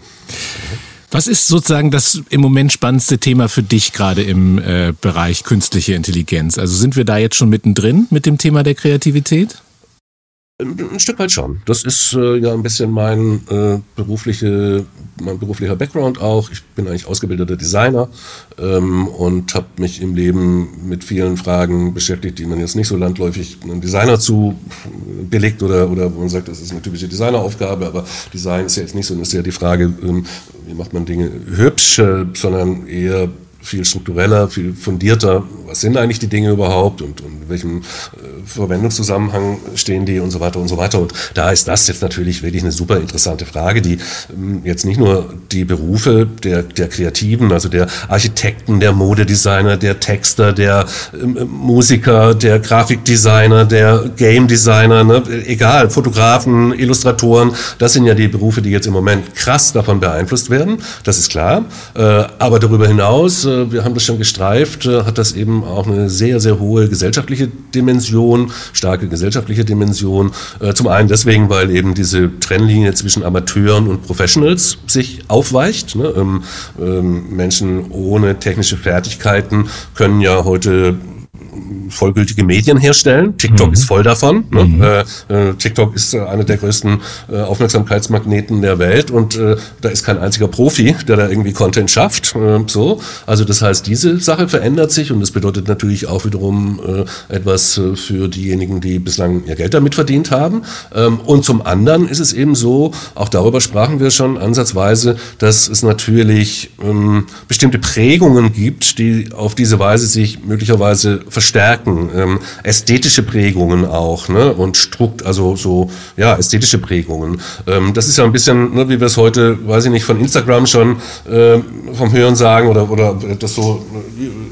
Was ist sozusagen das im Moment spannendste Thema für dich gerade im äh, Bereich künstliche Intelligenz? Also sind wir da jetzt schon mittendrin mit dem Thema der Kreativität? Ein Stück weit schon. Das ist äh, ja ein bisschen mein, äh, berufliche, mein beruflicher Background auch. Ich bin eigentlich ausgebildeter Designer ähm, und habe mich im Leben mit vielen Fragen beschäftigt, die man jetzt nicht so landläufig einem Designer zu belegt oder, oder wo man sagt, das ist eine typische Designeraufgabe, aber Design ist ja jetzt nicht so, das ist ja die Frage, ähm, wie macht man Dinge hübsch, äh, sondern eher viel struktureller, viel fundierter. Was sind eigentlich die Dinge überhaupt und, und in welchem äh, Verwendungszusammenhang stehen die und so weiter und so weiter. Und da ist das jetzt natürlich wirklich eine super interessante Frage, die ähm, jetzt nicht nur die Berufe der, der Kreativen, also der Architekten, der Modedesigner, der Texter, der ähm, Musiker, der Grafikdesigner, der Game Designer, ne, egal, Fotografen, Illustratoren, das sind ja die Berufe, die jetzt im Moment krass davon beeinflusst werden, das ist klar. Äh, aber darüber hinaus äh, wir haben das schon gestreift, äh, hat das eben auch eine sehr, sehr hohe gesellschaftliche Dimension, starke gesellschaftliche Dimension. Äh, zum einen deswegen, weil eben diese Trennlinie zwischen Amateuren und Professionals sich aufweicht. Ne? Ähm, ähm, Menschen ohne technische Fertigkeiten können ja heute vollgültige Medien herstellen. TikTok mhm. ist voll davon. Ne? Mhm. Äh, äh, TikTok ist äh, einer der größten äh, Aufmerksamkeitsmagneten der Welt und äh, da ist kein einziger Profi, der da irgendwie Content schafft. Äh, so, also das heißt, diese Sache verändert sich und das bedeutet natürlich auch wiederum etwas für diejenigen, die bislang ihr Geld damit verdient haben. Ähm, und zum anderen ist es eben so, auch darüber sprachen wir schon ansatzweise, dass es natürlich ähm, bestimmte Prägungen gibt, die auf diese Weise sich möglicherweise verstärken, ähm, ästhetische Prägungen auch, ne? Und Strukt, also so, ja, ästhetische Prägungen. Ähm, das ist ja ein bisschen, ne, wie wir es heute, weiß ich nicht, von Instagram schon äh, vom Hören sagen oder, oder das so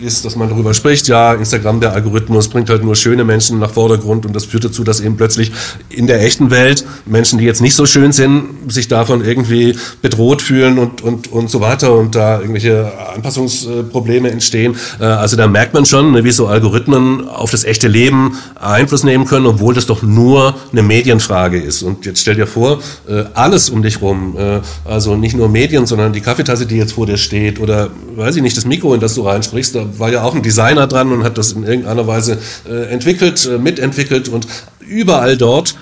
ist, dass man darüber spricht, ja, Instagram, der Algorithmus bringt halt nur schöne Menschen nach Vordergrund und das führt dazu, dass eben plötzlich in der echten Welt Menschen, die jetzt nicht so schön sind, sich davon irgendwie bedroht fühlen und, und, und so weiter und da irgendwelche Anpassungsprobleme entstehen. Äh, also da merkt man schon, ne, wie so Algorithmen Algorithmen auf das echte Leben Einfluss nehmen können, obwohl das doch nur eine Medienfrage ist. Und jetzt stell dir vor, äh, alles um dich rum, äh, also nicht nur Medien, sondern die Kaffeetasse, die jetzt vor dir steht oder, weiß ich nicht, das Mikro, in das du reinsprichst, da war ja auch ein Designer dran und hat das in irgendeiner Weise äh, entwickelt, mitentwickelt und überall dort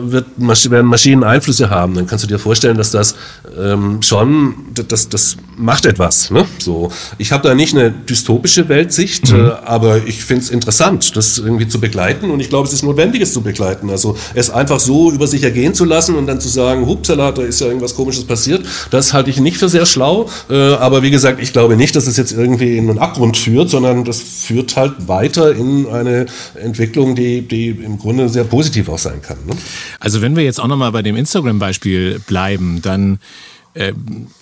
wird, werden Maschinen Einflüsse haben, dann kannst du dir vorstellen, dass das ähm, schon, das, das macht etwas. Ne? So, ich habe da nicht eine dystopische Weltsicht, mhm. äh, aber ich finde es interessant, das irgendwie zu begleiten und ich glaube, es ist notwendig, es zu begleiten. Also es einfach so über sich ergehen zu lassen und dann zu sagen, hupsala, da ist ja irgendwas Komisches passiert, das halte ich nicht für sehr schlau. Äh, aber wie gesagt, ich glaube nicht, dass es jetzt irgendwie in einen Abgrund führt, sondern das führt halt weiter in eine Entwicklung, die, die im Grunde sehr positiv auch sein kann. Ne? Also wenn wir jetzt auch nochmal bei dem Instagram-Beispiel bleiben, dann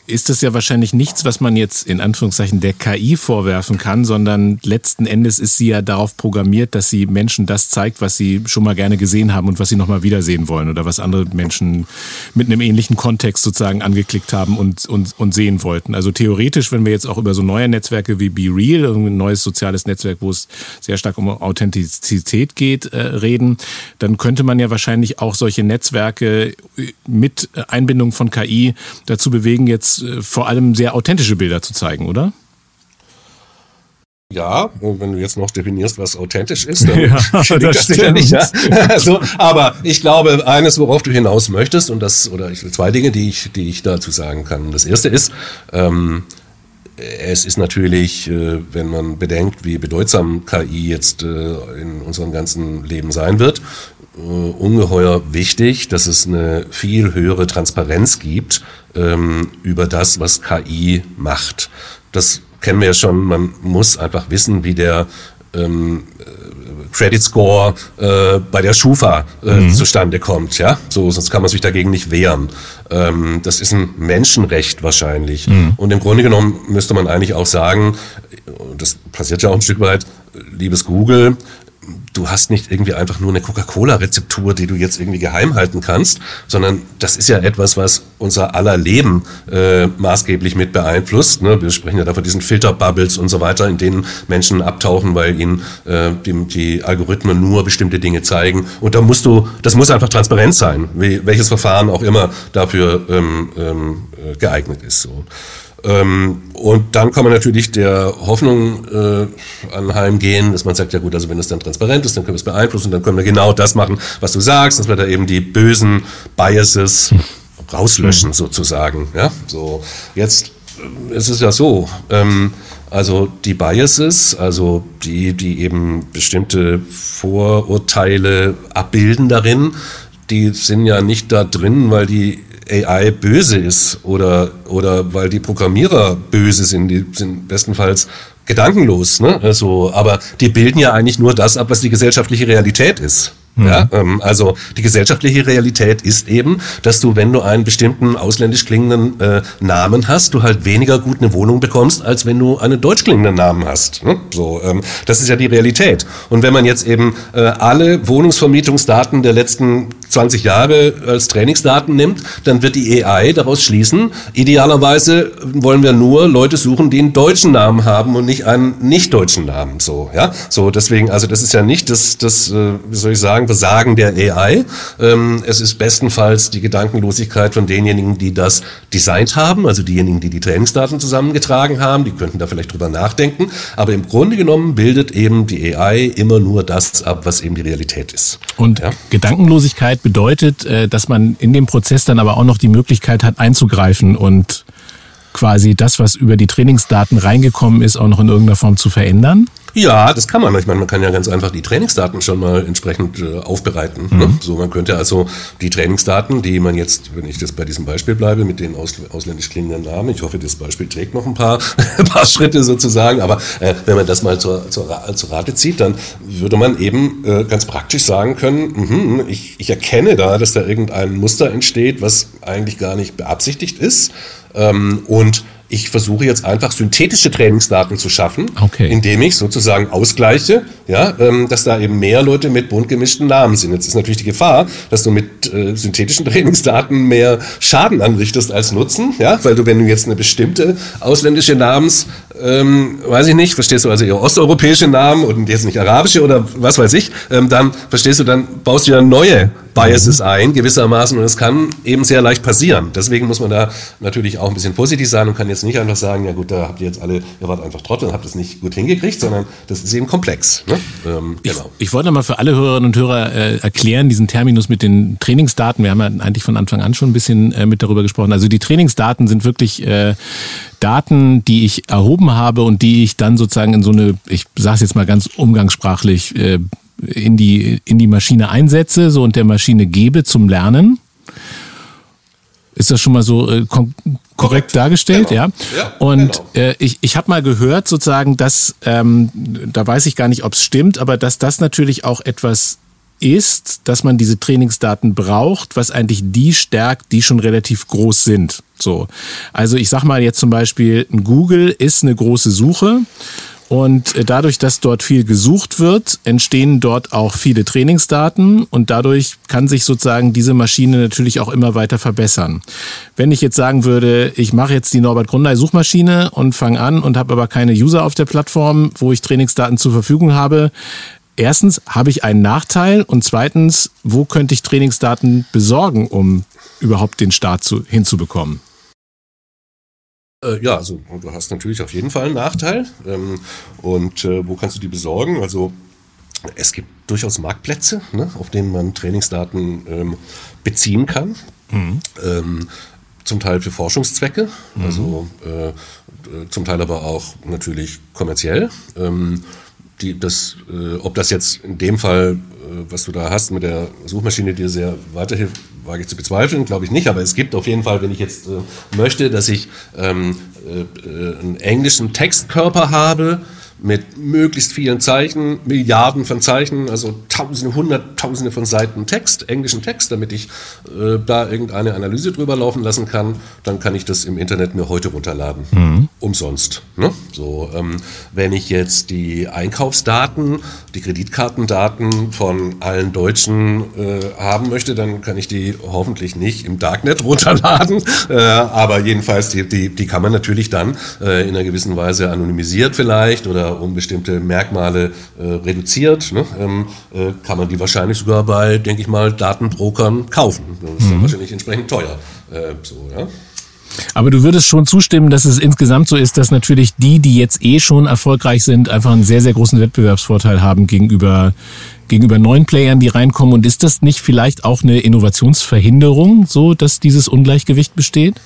ist das ja wahrscheinlich nichts, was man jetzt in Anführungszeichen der KI vorwerfen kann, sondern letzten Endes ist sie ja darauf programmiert, dass sie Menschen das zeigt, was sie schon mal gerne gesehen haben und was sie nochmal wiedersehen wollen oder was andere Menschen mit einem ähnlichen Kontext sozusagen angeklickt haben und, und, und sehen wollten. Also theoretisch, wenn wir jetzt auch über so neue Netzwerke wie Be Real, ein neues soziales Netzwerk, wo es sehr stark um Authentizität geht, äh, reden, dann könnte man ja wahrscheinlich auch solche Netzwerke mit Einbindung von KI dazu dazu bewegen, jetzt äh, vor allem sehr authentische Bilder zu zeigen, oder? Ja, und wenn du jetzt noch definierst, was authentisch ist, dann Ja, das das sicherlich, ja. so, aber ich glaube, eines, worauf du hinaus möchtest, und das, oder ich will zwei Dinge, die ich, die ich dazu sagen kann. Das erste ist, ähm, es ist natürlich, äh, wenn man bedenkt, wie bedeutsam KI jetzt äh, in unserem ganzen Leben sein wird, ungeheuer wichtig, dass es eine viel höhere Transparenz gibt ähm, über das, was KI macht. Das kennen wir ja schon, man muss einfach wissen, wie der ähm, Credit Score äh, bei der Schufa äh, mhm. zustande kommt, ja. So, sonst kann man sich dagegen nicht wehren. Ähm, das ist ein Menschenrecht wahrscheinlich. Mhm. Und im Grunde genommen müsste man eigentlich auch sagen, das passiert ja auch ein Stück weit, liebes Google, du hast nicht irgendwie einfach nur eine Coca-Cola-Rezeptur, die du jetzt irgendwie geheim halten kannst, sondern das ist ja etwas, was unser aller Leben äh, maßgeblich mit beeinflusst. Ne? Wir sprechen ja da von diesen Filterbubbles und so weiter, in denen Menschen abtauchen, weil ihnen äh, die, die Algorithmen nur bestimmte Dinge zeigen. Und da musst du, das muss einfach transparent sein, wie, welches Verfahren auch immer dafür ähm, ähm, geeignet ist. So. Ähm, und dann kann man natürlich der Hoffnung äh, anheimgehen, dass man sagt, ja gut, also wenn es dann transparent ist, dann können wir es beeinflussen, dann können wir genau das machen, was du sagst, dass wir da eben die bösen Biases rauslöschen sozusagen. Ja, so jetzt äh, ist es ja so. Ähm, also die Biases, also die, die eben bestimmte Vorurteile abbilden darin, die sind ja nicht da drin, weil die AI böse ist oder, oder weil die Programmierer böse sind. Die sind bestenfalls gedankenlos. Ne? Also, aber die bilden ja eigentlich nur das ab, was die gesellschaftliche Realität ist. Mhm. Ja, ähm, also die gesellschaftliche Realität ist eben, dass du, wenn du einen bestimmten ausländisch klingenden äh, Namen hast, du halt weniger gut eine Wohnung bekommst, als wenn du einen deutsch klingenden Namen hast. Ne? So, ähm, das ist ja die Realität. Und wenn man jetzt eben äh, alle Wohnungsvermietungsdaten der letzten 20 Jahre als Trainingsdaten nimmt, dann wird die AI daraus schließen, idealerweise wollen wir nur Leute suchen, die einen deutschen Namen haben und nicht einen nicht deutschen Namen. So, ja, so deswegen, also das ist ja nicht das, das, äh, wie soll ich sagen, Versagen der AI. Ähm, es ist bestenfalls die Gedankenlosigkeit von denjenigen, die das designt haben, also diejenigen, die die Trainingsdaten zusammengetragen haben, die könnten da vielleicht drüber nachdenken. Aber im Grunde genommen bildet eben die AI immer nur das ab, was eben die Realität ist. Und ja? Gedankenlosigkeit bedeutet, äh, dass man in dem Prozess dann aber auch noch die Möglichkeit hat, einzugreifen und quasi das, was über die Trainingsdaten reingekommen ist, auch noch in irgendeiner Form zu verändern? Ja, das kann man. Ich meine, man kann ja ganz einfach die Trainingsdaten schon mal entsprechend äh, aufbereiten. Ne? Mhm. Ne? So, man könnte also die Trainingsdaten, die man jetzt, wenn ich das bei diesem Beispiel bleibe, mit den aus, ausländisch klingenden Namen, ich hoffe, das Beispiel trägt noch ein paar, paar Schritte sozusagen, aber äh, wenn man das mal zur, zur, zur Rate zieht, dann würde man eben äh, ganz praktisch sagen können, mh, ich, ich erkenne da, dass da irgendein Muster entsteht, was eigentlich gar nicht beabsichtigt ist. Ähm, und ich versuche jetzt einfach synthetische Trainingsdaten zu schaffen, okay. indem ich sozusagen ausgleiche, ja, ähm, dass da eben mehr Leute mit bunt gemischten Namen sind. Jetzt ist natürlich die Gefahr, dass du mit äh, synthetischen Trainingsdaten mehr Schaden anrichtest als Nutzen, ja, weil du, wenn du jetzt eine bestimmte ausländische Namens, ähm, weiß ich nicht, verstehst du also eher osteuropäische Namen und jetzt nicht arabische oder was weiß ich, ähm, dann verstehst du, dann baust du ja neue Biases mhm. ein, gewissermaßen, und es kann eben sehr leicht passieren. Deswegen muss man da natürlich auch ein bisschen vorsichtig sein und kann jetzt nicht einfach sagen, ja gut, da habt ihr jetzt alle, ihr wart einfach Trottel und habt das nicht gut hingekriegt, sondern das ist eben komplex. Ne? Ähm, ich, genau. ich wollte mal für alle Hörerinnen und Hörer äh, erklären, diesen Terminus mit den Trainingsdaten. Wir haben ja eigentlich von Anfang an schon ein bisschen äh, mit darüber gesprochen. Also die Trainingsdaten sind wirklich äh, Daten, die ich erhoben habe und die ich dann sozusagen in so eine, ich sage es jetzt mal ganz umgangssprachlich, äh, in die, in die Maschine einsetze so und der Maschine gebe zum Lernen. Ist das schon mal so äh, korrekt, dargestellt, genau. ja. ja. Und genau. äh, ich, ich habe mal gehört, sozusagen, dass, ähm, da weiß ich gar nicht, ob es stimmt, aber dass das natürlich auch etwas ist, dass man diese Trainingsdaten braucht, was eigentlich die stärkt, die schon relativ groß sind. So. Also ich sag mal jetzt zum Beispiel, Google ist eine große Suche und äh, dadurch, dass dort viel gesucht wird, entstehen dort auch viele Trainingsdaten und dadurch kann sich sozusagen diese Maschine natürlich auch immer weiter verbessern. Wenn ich jetzt sagen würde, ich mache jetzt die Norbert Grundei Suchmaschine und fange an und habe aber keine User auf der Plattform, wo ich Trainingsdaten zur Verfügung habe, erstens habe ich einen Nachteil und zweitens, wo könnte ich Trainingsdaten besorgen, um überhaupt den Start zu, hinzubekommen? Äh, ja, also du hast natürlich auf jeden Fall einen Nachteil. Ähm, und äh, wo kannst du die besorgen? Also es gibt durchaus Marktplätze, ne, auf denen man Trainingsdaten ähm, beziehen kann. Mhm. Ähm, zum Teil für Forschungszwecke, mhm. also äh, zum Teil aber auch natürlich kommerziell. Ähm, die, das, äh, ob das jetzt in dem Fall, äh, was du da hast mit der Suchmaschine, dir sehr weiterhilft, wage ich zu bezweifeln, glaube ich nicht, aber es gibt auf jeden Fall, wenn ich jetzt äh, möchte, dass ich ähm, äh, äh, einen englischen Textkörper habe, mit möglichst vielen Zeichen, Milliarden von Zeichen, also Tausende, Hunderttausende von Seiten Text, englischen Text, damit ich äh, da irgendeine Analyse drüber laufen lassen kann, dann kann ich das im Internet mir heute runterladen. Mhm. Umsonst. Ne? So, ähm, wenn ich jetzt die Einkaufsdaten, die Kreditkartendaten von allen Deutschen äh, haben möchte, dann kann ich die hoffentlich nicht im Darknet runterladen. Äh, aber jedenfalls, die, die, die kann man natürlich dann äh, in einer gewissen Weise anonymisiert vielleicht oder um bestimmte Merkmale äh, reduziert, ne, ähm, äh, kann man die wahrscheinlich sogar bei, denke ich mal, Datenbrokern kaufen. Das ist mhm. wahrscheinlich entsprechend teuer. Äh, so, ja. Aber du würdest schon zustimmen, dass es insgesamt so ist, dass natürlich die, die jetzt eh schon erfolgreich sind, einfach einen sehr, sehr großen Wettbewerbsvorteil haben gegenüber, gegenüber neuen Playern, die reinkommen. Und ist das nicht vielleicht auch eine Innovationsverhinderung, so dass dieses Ungleichgewicht besteht?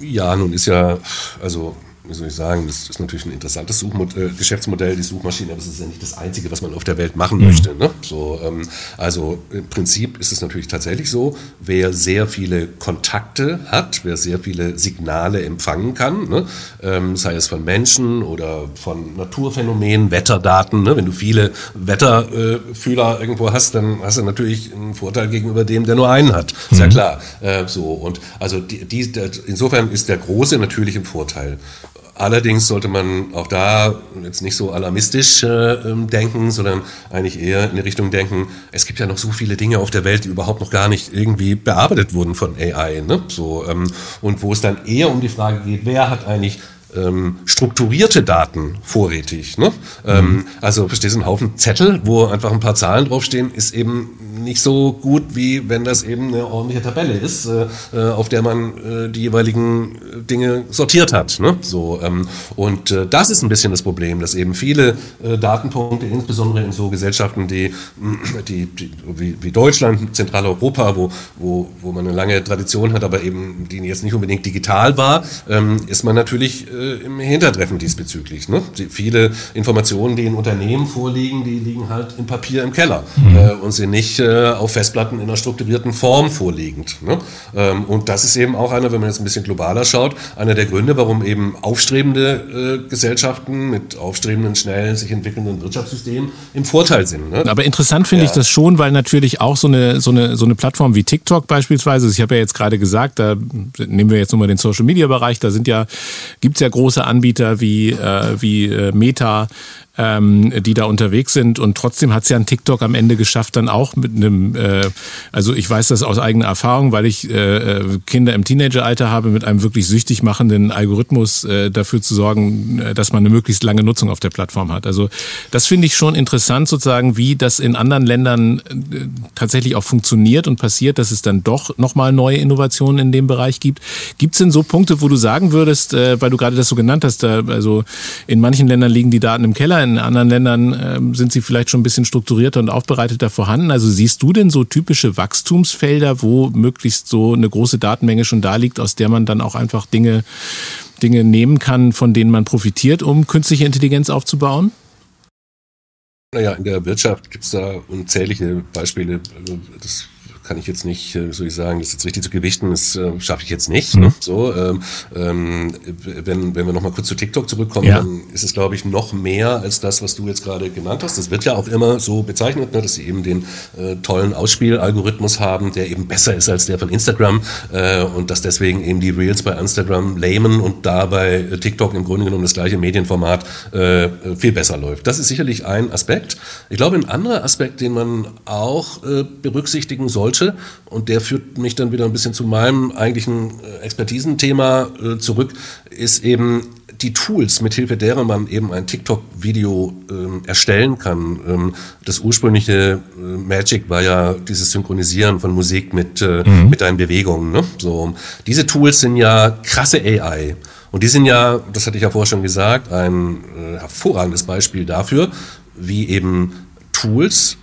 Ja, nun ist ja, also wie soll ich sagen, das ist natürlich ein interessantes Suchmodell, äh, Geschäftsmodell, die Suchmaschine, aber es ist ja nicht das Einzige, was man auf der Welt machen mhm. möchte. Ne? So, ähm, also im Prinzip ist es natürlich tatsächlich so, wer sehr viele Kontakte hat, wer sehr viele Signale empfangen kann, ne? ähm, sei es von Menschen oder von Naturphänomenen, Wetterdaten, ne? wenn du viele Wetterfühler äh, irgendwo hast, dann hast du natürlich einen Vorteil gegenüber dem, der nur einen hat. Ist mhm. ja klar. Äh, so, und also die, die, insofern ist der Große natürlich im Vorteil. Allerdings sollte man auch da jetzt nicht so alarmistisch äh, ähm, denken, sondern eigentlich eher in die Richtung denken, es gibt ja noch so viele Dinge auf der Welt, die überhaupt noch gar nicht irgendwie bearbeitet wurden von AI. Ne? So, ähm, und wo es dann eher um die Frage geht, wer hat eigentlich ähm, strukturierte Daten vorrätig. Ne? Ähm, mhm. Ähm, also verstehst du, ein Haufen Zettel, wo einfach ein paar Zahlen draufstehen, ist eben nicht so gut, wie wenn das eben eine ordentliche Tabelle ist, äh, äh auf der man äh, die jeweiligen äh, Dinge sortiert hat. Ne? So, ähm, und äh, das ist ein bisschen das Problem, dass eben viele äh, Datenpunkte, insbesondere in so Gesellschaften, die, die, die wie, wie, Deutschland, Zentraleuropa, wo, wo, wo man eine lange Tradition hat, aber eben die jetzt nicht unbedingt digital war, ähm, ist man natürlich im Hintertreffen diesbezüglich. Ne? Die, viele Informationen, die in Unternehmen vorliegen, die liegen halt im Papier im Keller mhm. und sind nicht äh, auf Festplatten in einer strukturierten Form vorliegend. Ne? Ähm, und das ist eben auch einer, wenn man jetzt ein bisschen globaler schaut, einer der Gründe, warum eben aufstrebende äh, Gesellschaften mit aufstrebenden, schnell sich entwickelnden Wirtschaftssystemen im Vorteil sind. Ne? Aber interessant finde ja. ich das schon, weil natürlich auch so eine, so eine, so eine Plattform wie TikTok beispielsweise, ich habe ja jetzt gerade gesagt, da nehmen wir jetzt nochmal den Social Media Bereich, da sind ja, gibt es ja große Anbieter wie, äh, wie äh, Meta, ähm, die da unterwegs sind. Und trotzdem hat es ja ein TikTok am Ende geschafft, dann auch mit einem, äh, also ich weiß das aus eigener Erfahrung, weil ich äh, äh, Kinder im Teenageralter habe, mit einem wirklich süchtig machenden Algorithmus äh, dafür zu sorgen, äh, dass man eine möglichst lange Nutzung auf der Plattform hat. Also das finde ich schon interessant, sozusagen, wie das in anderen Ländern äh, tatsächlich auch funktioniert und passiert, dass es dann doch nochmal neue Innovationen in dem Bereich gibt. Gibt es denn so Punkte, wo du sagen würdest, äh, weil du gerade das so genannt hast, da, also in manchen Ländern liegen die Daten im Keller, in anderen Ländern äh, sind sie vielleicht schon ein bisschen strukturierter und aufbereiteter vorhanden. Also siehst du denn so typische Wachstumsfelder, wo möglichst so eine große Datenmenge schon da liegt, aus der man dann auch einfach Dinge, Dinge nehmen kann, von denen man profitiert, um künstliche Intelligenz aufzubauen? Naja, in der Wirtschaft gibt es da unzählige Beispiele. Also das kann ich jetzt nicht, äh, soll ich sagen, das jetzt richtig zu gewichten, das äh, schaffe ich jetzt nicht. Mhm. Ne? So, ähm, ähm, wenn, wenn wir nochmal kurz zu TikTok zurückkommen, ja. dann ist es, glaube ich, noch mehr als das, was du jetzt gerade genannt hast. Das wird ja auch immer so bezeichnet, ne, dass sie eben den äh, tollen Ausspielalgorithmus haben, der eben besser ist als der von Instagram äh, und dass deswegen eben die Reels bei Instagram lähmen und da bei TikTok im Grunde genommen das gleiche Medienformat äh, viel besser läuft. Das ist sicherlich ein Aspekt. Ich glaube, ein anderer Aspekt, den man auch äh, berücksichtigen sollte, sollte. Und der führt mich dann wieder ein bisschen zu meinem eigentlichen äh, Expertisenthema äh, zurück, ist eben die Tools, mithilfe derer man eben ein TikTok-Video ähm, erstellen kann. Ähm, das ursprüngliche äh, Magic war ja dieses Synchronisieren von Musik mit, äh, mhm. mit deinen Bewegungen. Ne? So, diese Tools sind ja krasse AI. Und die sind ja, das hatte ich ja vorher schon gesagt, ein äh, hervorragendes Beispiel dafür, wie eben Tools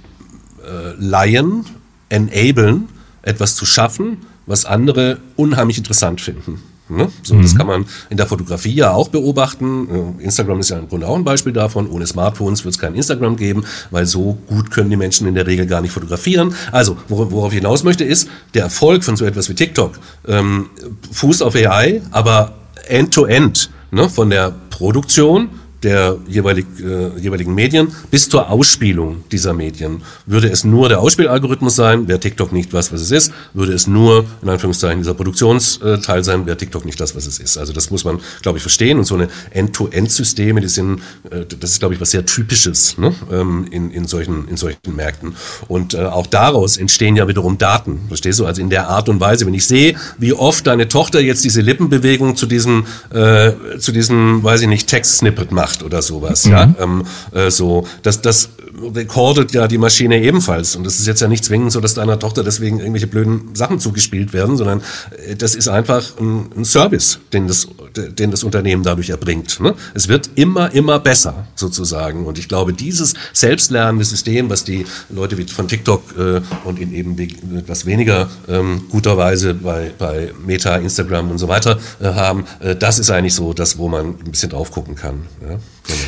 äh, Laien enablen, etwas zu schaffen, was andere unheimlich interessant finden. Ne? So, mhm. Das kann man in der Fotografie ja auch beobachten. Äh, Instagram ist ja im Grunde auch ein Beispiel davon. Ohne Smartphones wird es kein Instagram geben, weil so gut können die Menschen in der Regel gar nicht fotografieren. Also, worauf ich hinaus möchte, ist, der Erfolg von so etwas wie TikTok ähm, fußt auf AI, aber end-to-end, -End, ne? von der Produktion der jeweilig, äh, jeweiligen Medien bis zur Ausspielung dieser Medien. Würde es nur der Ausspielalgorithmus sein, wäre TikTok nicht was, was es ist. Würde es nur, in Anführungszeichen, dieser Produktionsteil sein, wäre TikTok nicht das, was es ist. Also das muss man, glaube ich, verstehen. Und so eine End-to-End-Systeme, die sind, äh, das ist, glaube ich, was sehr Typisches ne? ähm, in, in, solchen, in solchen Märkten. Und äh, auch daraus entstehen ja wiederum Daten. Verstehst du? Also in der Art und Weise, wenn ich sehe, wie oft deine Tochter jetzt diese Lippenbewegung zu diesem, äh, zu diesem, weiß ich nicht, Text-Snippet macht, macht oder sowas. Mhm. Ja, ähm, äh, so das das rekordet ja die Maschine ebenfalls und das ist jetzt ja nicht zwingend so, dass deiner Tochter deswegen irgendwelche blöden Sachen zugespielt werden, sondern äh, das ist einfach ein, ein Service, den das den das Unternehmen dadurch erbringt. Ne? Es wird immer immer besser sozusagen und ich glaube dieses selbstlernende System, was die Leute von TikTok äh, und in eben etwas weniger ähm, guter Weise bei bei Meta, Instagram und so weiter äh, haben, äh, das ist eigentlich so das, wo man ein bisschen drauf gucken kann. Ja? Genau.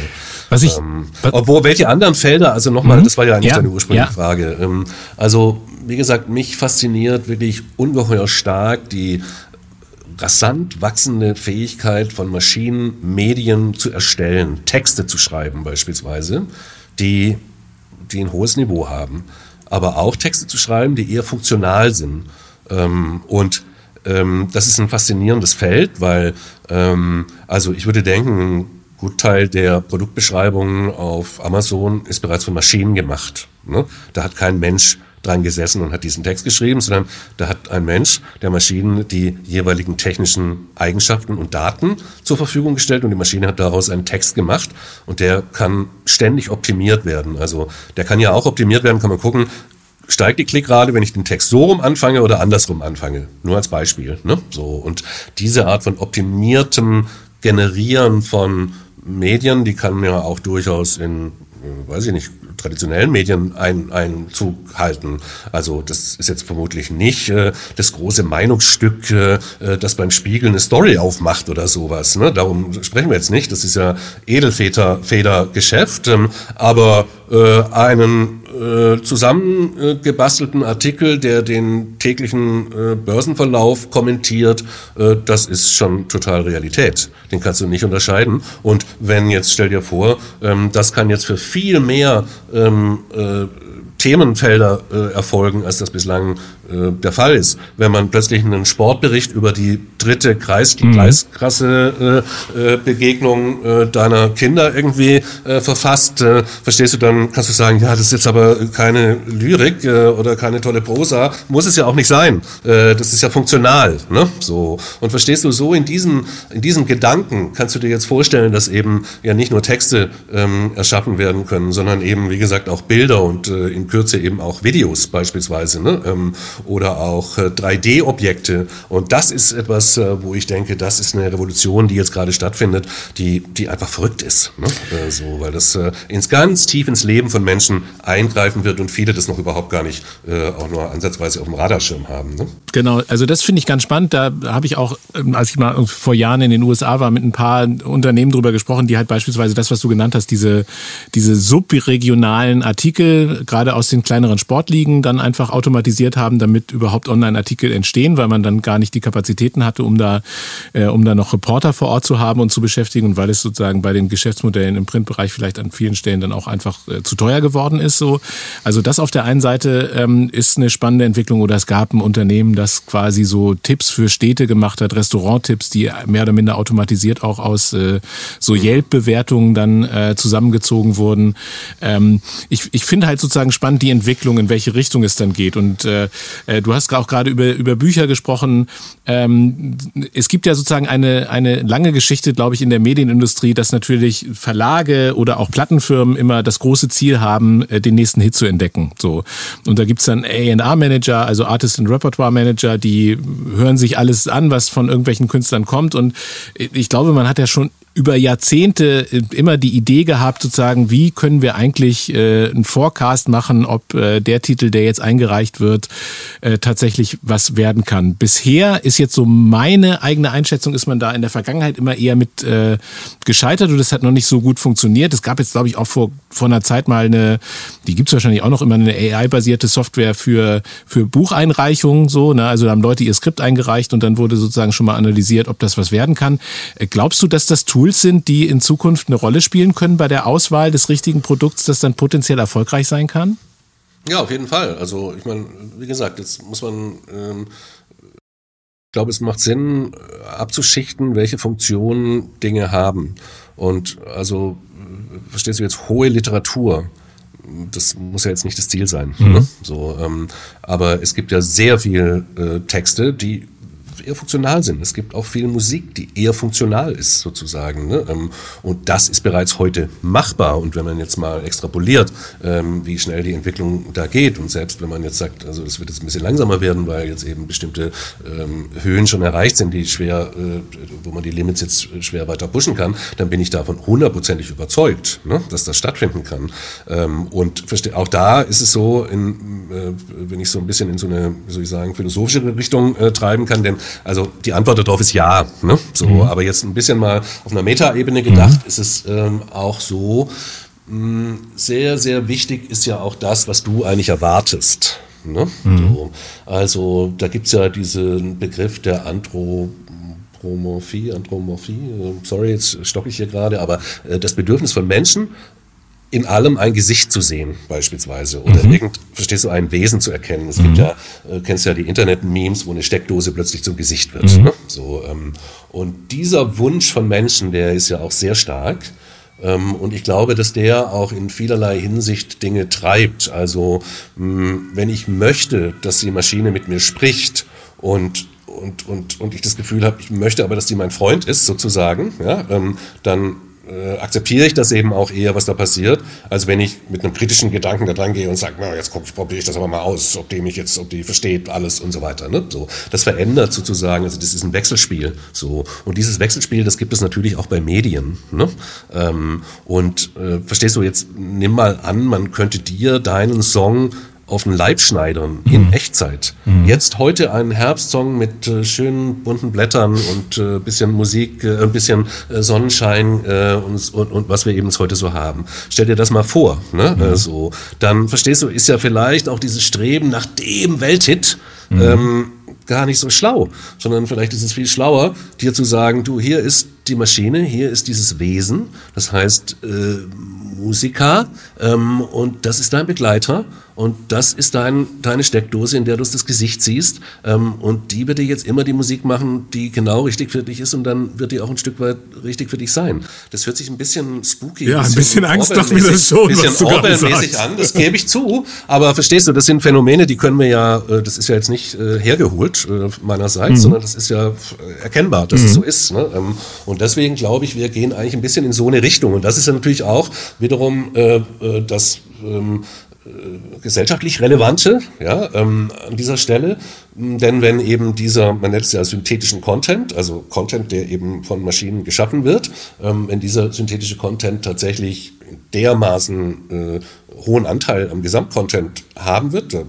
Was ich, ähm, obwohl, welche anderen Felder, also nochmal, mhm. das war ja eigentlich ja, deine ursprüngliche ja. Frage. Ähm, also, wie gesagt, mich fasziniert wirklich ungeheuer stark die rasant wachsende Fähigkeit von Maschinen, Medien zu erstellen, Texte zu schreiben beispielsweise, die, die ein hohes Niveau haben. Aber auch Texte zu schreiben, die eher funktional sind. Ähm, und ähm, das ist ein faszinierendes Feld, weil, ähm, also ich würde denken, Gutteil der Produktbeschreibungen auf Amazon ist bereits von Maschinen gemacht. Ne? Da hat kein Mensch dran gesessen und hat diesen Text geschrieben, sondern da hat ein Mensch der Maschine die jeweiligen technischen Eigenschaften und Daten zur Verfügung gestellt und die Maschine hat daraus einen Text gemacht und der kann ständig optimiert werden. Also der kann ja auch optimiert werden, kann man gucken, steigt die Klickrate, wenn ich den Text so rum anfange oder andersrum anfange. Nur als Beispiel. Ne? So und diese Art von optimiertem Generieren von Medien, die kann ja auch durchaus in, weiß ich nicht, traditionellen Medien ein, Einzug halten. Also das ist jetzt vermutlich nicht äh, das große Meinungsstück, äh, das beim Spiegel eine Story aufmacht oder sowas. Ne? Darum sprechen wir jetzt nicht. Das ist ja Edelfeder-Geschäft. Ähm, aber äh, einen äh, zusammengebastelten Artikel, der den täglichen äh, Börsenverlauf kommentiert, äh, das ist schon total Realität. Den kannst du nicht unterscheiden. Und wenn jetzt, stell dir vor, ähm, das kann jetzt für viel mehr ähm, äh, Themenfelder äh, erfolgen, als das bislang äh, der Fall ist. Wenn man plötzlich einen Sportbericht über die dritte Kreis, mhm. Kreisklasse äh, äh, Begegnung äh, deiner Kinder irgendwie äh, verfasst, äh, verstehst du, dann kannst du sagen, ja, das ist jetzt aber keine Lyrik äh, oder keine tolle Prosa, muss es ja auch nicht sein. Äh, das ist ja funktional, ne? So und verstehst du so in diesem in diesem Gedanken kannst du dir jetzt vorstellen, dass eben ja nicht nur Texte ähm, erschaffen werden können, sondern eben wie gesagt auch Bilder und äh, in Kürze eben auch Videos beispielsweise ne? ähm, oder auch äh, 3D-Objekte. Und das ist etwas, äh, wo ich denke, das ist eine Revolution, die jetzt gerade stattfindet, die, die einfach verrückt ist. Ne? Äh, so, weil das äh, ins ganz tief ins Leben von Menschen eingreifen wird und viele das noch überhaupt gar nicht äh, auch nur ansatzweise auf dem Radarschirm haben. Ne? Genau, also das finde ich ganz spannend. Da habe ich auch, ähm, als ich mal vor Jahren in den USA war, mit ein paar Unternehmen drüber gesprochen, die halt beispielsweise das, was du genannt hast, diese, diese subregionalen Artikel, gerade aus den kleineren Sportligen dann einfach automatisiert haben, damit überhaupt Online-Artikel entstehen, weil man dann gar nicht die Kapazitäten hatte, um da, äh, um da noch Reporter vor Ort zu haben und zu beschäftigen und weil es sozusagen bei den Geschäftsmodellen im Printbereich vielleicht an vielen Stellen dann auch einfach äh, zu teuer geworden ist. So, also das auf der einen Seite ähm, ist eine spannende Entwicklung oder es gab ein Unternehmen, das quasi so Tipps für Städte gemacht hat, Restauranttipps, die mehr oder minder automatisiert auch aus äh, so Yelp-Bewertungen dann äh, zusammengezogen wurden. Ähm, ich ich finde halt sozusagen spannend spannend die Entwicklung, in welche Richtung es dann geht. Und äh, äh du hast auch gerade über, über Bücher gesprochen. Ähm, es gibt ja sozusagen eine, eine lange Geschichte, glaube ich, in der Medienindustrie, dass natürlich Verlage oder auch Plattenfirmen immer das große Ziel haben, äh, den nächsten Hit zu entdecken. So. Und da gibt's dann A&R-Manager, also Artist and Repertoire Manager, die hören sich alles an, was von irgendwelchen Künstlern kommt. Und ich glaube, man hat ja schon über Jahrzehnte äh, immer die Idee gehabt, sozusagen, wie können wir eigentlich äh, einen Forecast machen, ob äh, der Titel, der jetzt eingereicht wird, äh, tatsächlich was werden kann. Bisher ist jetzt so meine eigene Einschätzung, ist man da in der Vergangenheit immer eher mit äh, gescheitert und das hat noch nicht so gut funktioniert. Es gab jetzt, glaube ich, auch vor, vor einer Zeit mal eine, die gibt's wahrscheinlich auch noch immer, eine AI-basierte Software für, für Bucheinreichungen, so, ne? Also da haben Leute ihr Skript eingereicht und dann wurde sozusagen schon mal analysiert, ob das was werden kann. Äh, glaubst du, dass das Tool Tools sind, die in Zukunft eine Rolle spielen können bei der Auswahl des richtigen Produkts, das dann potenziell erfolgreich sein kann? Ja, auf jeden Fall. Also ich meine, wie gesagt, jetzt muss man, ähm, ich glaube, es macht Sinn äh, abzuschichten, welche Funktionen Dinge haben. Und also, verstehst du jetzt, hohe Literatur, das muss ja jetzt nicht das Ziel sein. Mhm. Ne? So, ähm, aber es gibt ja sehr viele äh, Texte, die eher funktional sind. Es gibt auch viel Musik, die eher funktional ist, sozusagen. Ne? Ähm, und das ist bereits heute machbar. Und wenn man jetzt mal extrapoliert, ähm, wie schnell die Entwicklung da geht, und selbst wenn man jetzt sagt, also das wird jetzt ein bisschen langsamer werden, weil jetzt eben bestimmte ähm, Höhen schon erreicht sind, die schwer, äh, wo man die Limits jetzt schwer weiter pushen kann, dann bin ich davon hundertprozentig überzeugt, ne? dass das stattfinden kann. und auch da ist es so, in, äh, wenn ich so ein bisschen in so eine, wie soll ich sagen, philosophische Richtung äh, treiben kann, denn also die Antwort darauf ist ja. Ne? So, mhm. aber jetzt ein bisschen mal auf einer Metaebene gedacht, mhm. ist es ähm, auch so, mh, hm, sehr, sehr wichtig ist ja auch das, was du eigentlich erwartest. Ne? Mhm. So, also da gibt es ja diesen Begriff der Anthropomorphie, Anthropomorphie, äh, sorry, jetzt stocke ich hier gerade, aber äh, das Bedürfnis von Menschen, in allem ein Gesicht zu sehen, beispielsweise. Oder mhm. irgend, verstehst du, ein Wesen zu erkennen. Es mhm. gibt ja, äh, kennst ja die Internet-Memes, wo eine Steckdose plötzlich zum Gesicht wird. Mhm. Ne? So, ähm, und dieser Wunsch von Menschen, der ist ja auch sehr stark. Ähm, und ich glaube, dass der auch in vielerlei Hinsicht Dinge treibt. Also, mh, wenn ich möchte, dass die Maschine mit mir spricht und und, und, und ich das Gefühl habe, ich möchte aber, dass die mein Freund ist, sozusagen, ja, ähm, dann äh, akzeptiere ich das eben auch eher, was da passiert, als wenn ich mit einem kritischen Gedanken da dran gehe und sage, na, jetzt guck, ich, probiere ich das aber mal aus, ob die mich jetzt, ob die versteht alles und so weiter. Ne? So, das verändert sozusagen, also das ist ein Wechselspiel. So und dieses Wechselspiel, das gibt es natürlich auch bei Medien. Ne? Ähm, und äh, verstehst du jetzt? Nimm mal an, man könnte dir deinen Song auf den Leib schneidern in mhm. Echtzeit. Mhm. Jetzt heute einen Herbstsong mit äh, schönen bunten Blättern und äh, bisschen Musik, äh, ein bisschen äh, Sonnenschein äh, und, und, und was wir eben heute so haben. Stell dir das mal vor. Ne? Mhm. Äh, so. Dann verstehst du, ist ja vielleicht auch dieses Streben nach dem Welthit mhm. ähm, gar nicht so schlau, sondern vielleicht ist es viel schlauer, dir zu sagen, du, hier ist die Maschine, hier ist dieses Wesen, das heißt äh, Musiker ähm, und das ist dein Begleiter und das ist dein, deine Steckdose, in der du das Gesicht siehst. Ähm, und die wird dir jetzt immer die Musik machen, die genau richtig für dich ist. Und dann wird die auch ein Stück weit richtig für dich sein. Das hört sich ein bisschen spooky Ja, ein bisschen, bisschen Angst doch wieder schon. Ein bisschen Orwell-mäßig an, das gebe ich zu. Aber verstehst du, das sind Phänomene, die können wir ja, äh, das ist ja jetzt nicht äh, hergeholt äh, meinerseits, mhm. sondern das ist ja erkennbar, dass mhm. es so ist. Ne? Ähm, und deswegen glaube ich, wir gehen eigentlich ein bisschen in so eine Richtung. Und das ist ja natürlich auch wiederum das ähm, äh, gesellschaftlich relevante ja, ähm, an dieser Stelle. Denn wenn eben dieser, man nennt es ja synthetischen Content, also Content, der eben von Maschinen geschaffen wird, ähm, wenn dieser synthetische Content tatsächlich dermaßen äh, hohen Anteil am Gesamtcontent haben wird, äh,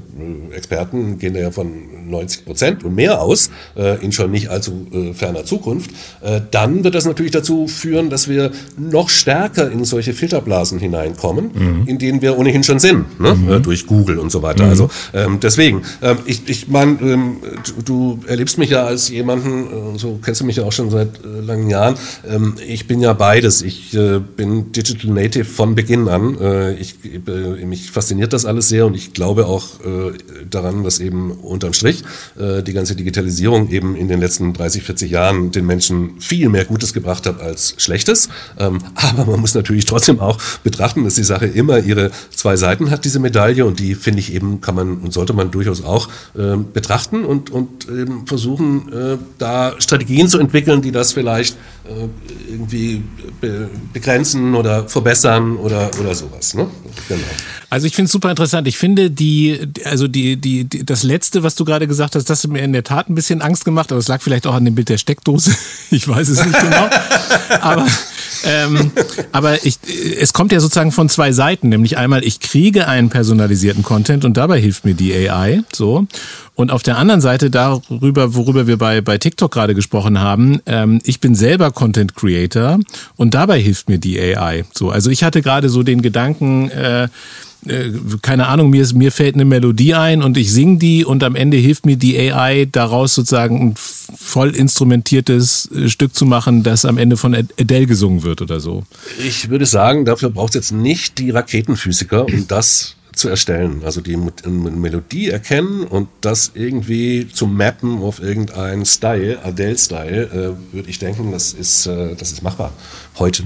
Experten gehen da ja von 90 Prozent und mehr aus, äh, in schon nicht allzu äh, ferner Zukunft, äh, dann wird das natürlich dazu führen, dass wir noch stärker in solche Filterblasen hineinkommen, mhm. in denen wir ohnehin schon sind, ne? mhm. Äh, durch Google und so weiter. Mhm. Also ähm, deswegen, ähm, ich, ich meine, ähm, du, du, erlebst mich ja als jemanden, äh, so kennst du mich ja auch schon seit äh, langen Jahren, ähm, ich bin ja beides. Ich bin Digital Native von Beginn an. ich, mich fasziniert das alles sehr und ich glaube auch daran, dass eben unterm Strich natürlich äh, die ganze Digitalisierung eben in den letzten 30, 40 Jahren den Menschen viel mehr Gutes gebracht hat als Schlechtes. Ähm, aber man muss natürlich trotzdem auch betrachten, dass die Sache immer ihre zwei Seiten hat, diese Medaille. Und die, finde ich eben, kann man und sollte man durchaus auch äh, betrachten und, und eben versuchen, äh, da Strategien zu entwickeln, die das vielleicht irgendwie be begrenzen oder verbessern oder, oder sowas. Ne? Genau. Also ich finde es super interessant. Ich finde die, also die, die, die, das letzte, was du gerade gesagt hast, das hat mir in der Tat ein bisschen Angst gemacht, aber es lag vielleicht auch an dem Bild der Steckdose. Ich weiß es nicht genau. aber ähm, aber ich, es kommt ja sozusagen von zwei Seiten, nämlich einmal ich kriege einen personalisierten Content und dabei hilft mir die AI, so. Und auf der anderen Seite darüber, worüber wir bei, bei TikTok gerade gesprochen haben, ähm, ich bin selber Content Creator und dabei hilft mir die AI. So, also ich hatte gerade so den Gedanken, äh, äh, keine Ahnung, mir, ist, mir fällt eine Melodie ein und ich singe die und am Ende hilft mir die AI daraus sozusagen ein voll instrumentiertes äh, Stück zu machen, das am Ende von Adele gesungen wird oder so. Ich würde sagen, dafür braucht es jetzt nicht die Raketenphysiker, um das zu erstellen. Also die Melodie erkennen und das irgendwie zu mappen auf irgendeinen Style, Adele-Style, äh, würde ich denken, das ist, äh, das ist machbar heute.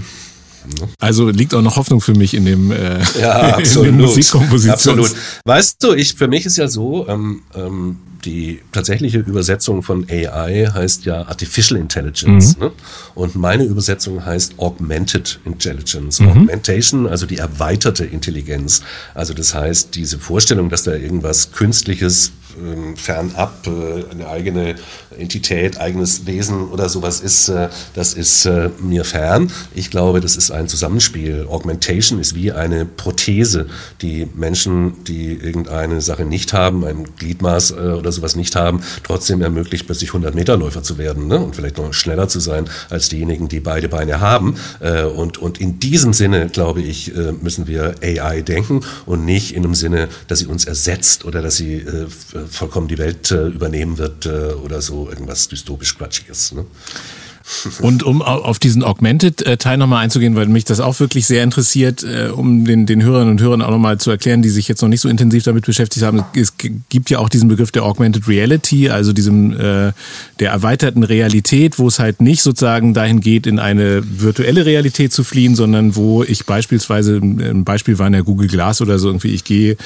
Also liegt auch noch Hoffnung für mich in dem äh, ja, absolut. in Musikkomposition. Absolut. Weißt du, ich für mich ist ja so, ähm, ähm, die tatsächliche Übersetzung von AI heißt ja Artificial Intelligence. Mhm. Ne? Und meine Übersetzung heißt Augmented Intelligence. Mhm. Augmentation, also die erweiterte Intelligenz. Also das heißt, diese Vorstellung, dass da irgendwas Künstliches fernab äh, eine eigene Entität, eigenes Wesen oder sowas ist, äh, das ist äh, mir fern. Ich glaube, das ist ein Zusammenspiel. Augmentation ist wie eine Prothese, die Menschen, die irgendeine Sache nicht haben, ein Gliedmaß oder sowas nicht haben, trotzdem ermöglicht, plötzlich 100-Meter-Läufer zu werden ne? und vielleicht noch schneller zu sein als diejenigen, die beide Beine haben. Und, und in diesem Sinne, glaube ich, müssen wir AI denken und nicht in einem Sinne, dass sie uns ersetzt oder dass sie vollkommen die Welt äh, übernehmen wird äh, oder so irgendwas dystopisch Quatschiges. Ne? Und um auf diesen Augmented-Teil nochmal einzugehen, weil mich das auch wirklich sehr interessiert, äh, um den, den Hörern und Hörern auch nochmal zu erklären, die sich jetzt noch nicht so intensiv damit beschäftigt haben, es gibt ja auch diesen Begriff der Augmented Reality, also diesem äh, der erweiterten Realität, wo es halt nicht sozusagen dahin geht, in eine virtuelle Realität zu fliehen, sondern wo ich beispielsweise, ein Beispiel war in der Google Glass oder so, irgendwie, ich gehe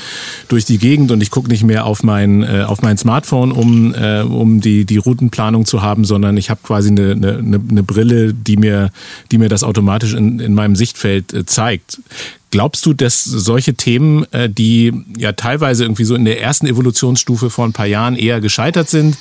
durch die Gegend und ich gucke nicht mehr auf mein, äh, auf mein Smartphone, um, äh, um die, die Routenplanung zu haben, sondern ich habe quasi eine, eine eine, eine Brille, die mir, die mir das automatisch in, in meinem Sichtfeld äh, zeigt. Glaubst du, dass solche Themen, äh, die ja teilweise irgendwie so in der ersten Evolutionsstufe vor ein paar Jahren eher gescheitert sind,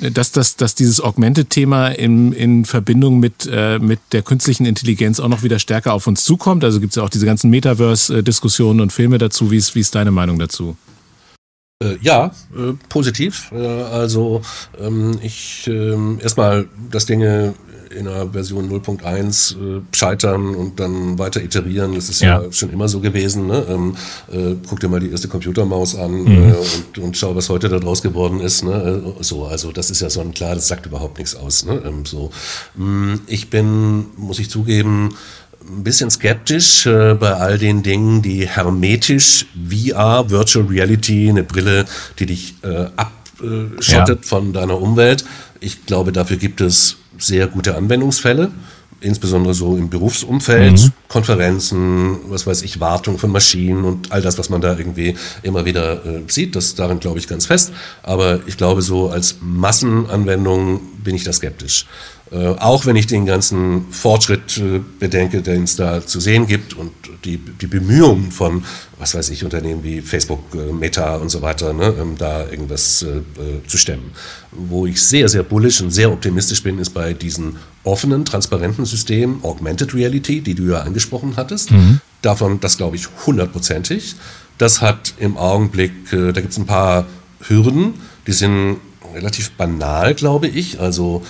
äh, dass, das, dass dieses Augmented-Thema in, in Verbindung mit, äh, mit der künstlichen Intelligenz auch noch wieder stärker auf uns zukommt? Also gibt es ja auch diese ganzen Metaverse-Diskussionen und Filme dazu. Wie ist, wie ist deine Meinung dazu? Äh, ja, äh, positiv. Äh, also ähm, ich ähm, erstmal, dass Dinge in der Version 0.1 äh, scheitern und dann weiter iterieren. Das ist ja, ja schon immer so gewesen. Ne? Ähm, äh, guck dir mal die erste Computermaus an mhm. äh, und, und schau, was heute daraus geworden ist. Ne? Äh, so, also das ist ja so ein klar, das sagt überhaupt nichts aus. Ne? Ähm, so, mm, ich bin, muss ich zugeben, ein bisschen skeptisch äh, bei all den Dingen, die hermetisch VR, Virtual Reality, eine Brille, die dich äh, abschottet ja. von deiner Umwelt. Ich glaube, dafür gibt es sehr gute Anwendungsfälle, insbesondere so im Berufsumfeld, mhm. Konferenzen, was weiß ich, Wartung von Maschinen und all das, was man da irgendwie immer wieder äh, sieht. Das daran glaube ich ganz fest. Aber ich glaube, so als Massenanwendung bin ich da skeptisch. Äh, auch wenn ich den ganzen Fortschritt äh, bedenke, den es da zu sehen gibt und die, die Bemühungen von, was weiß ich, Unternehmen wie Facebook, äh, Meta und so weiter, ne, ähm, da irgendwas zu stemmen. Wo ich sehr, sehr bullish und sehr optimistisch bin, ist bei diesen offenen, transparenten Systemen, Augmented Reality, die du ja angesprochen hattest. Mhm. Davon, das glaube ich, hundertprozentig. Das hat im Augenblick, da gibt es ein paar Hürden, die sind relativ banal, glaube ich. Also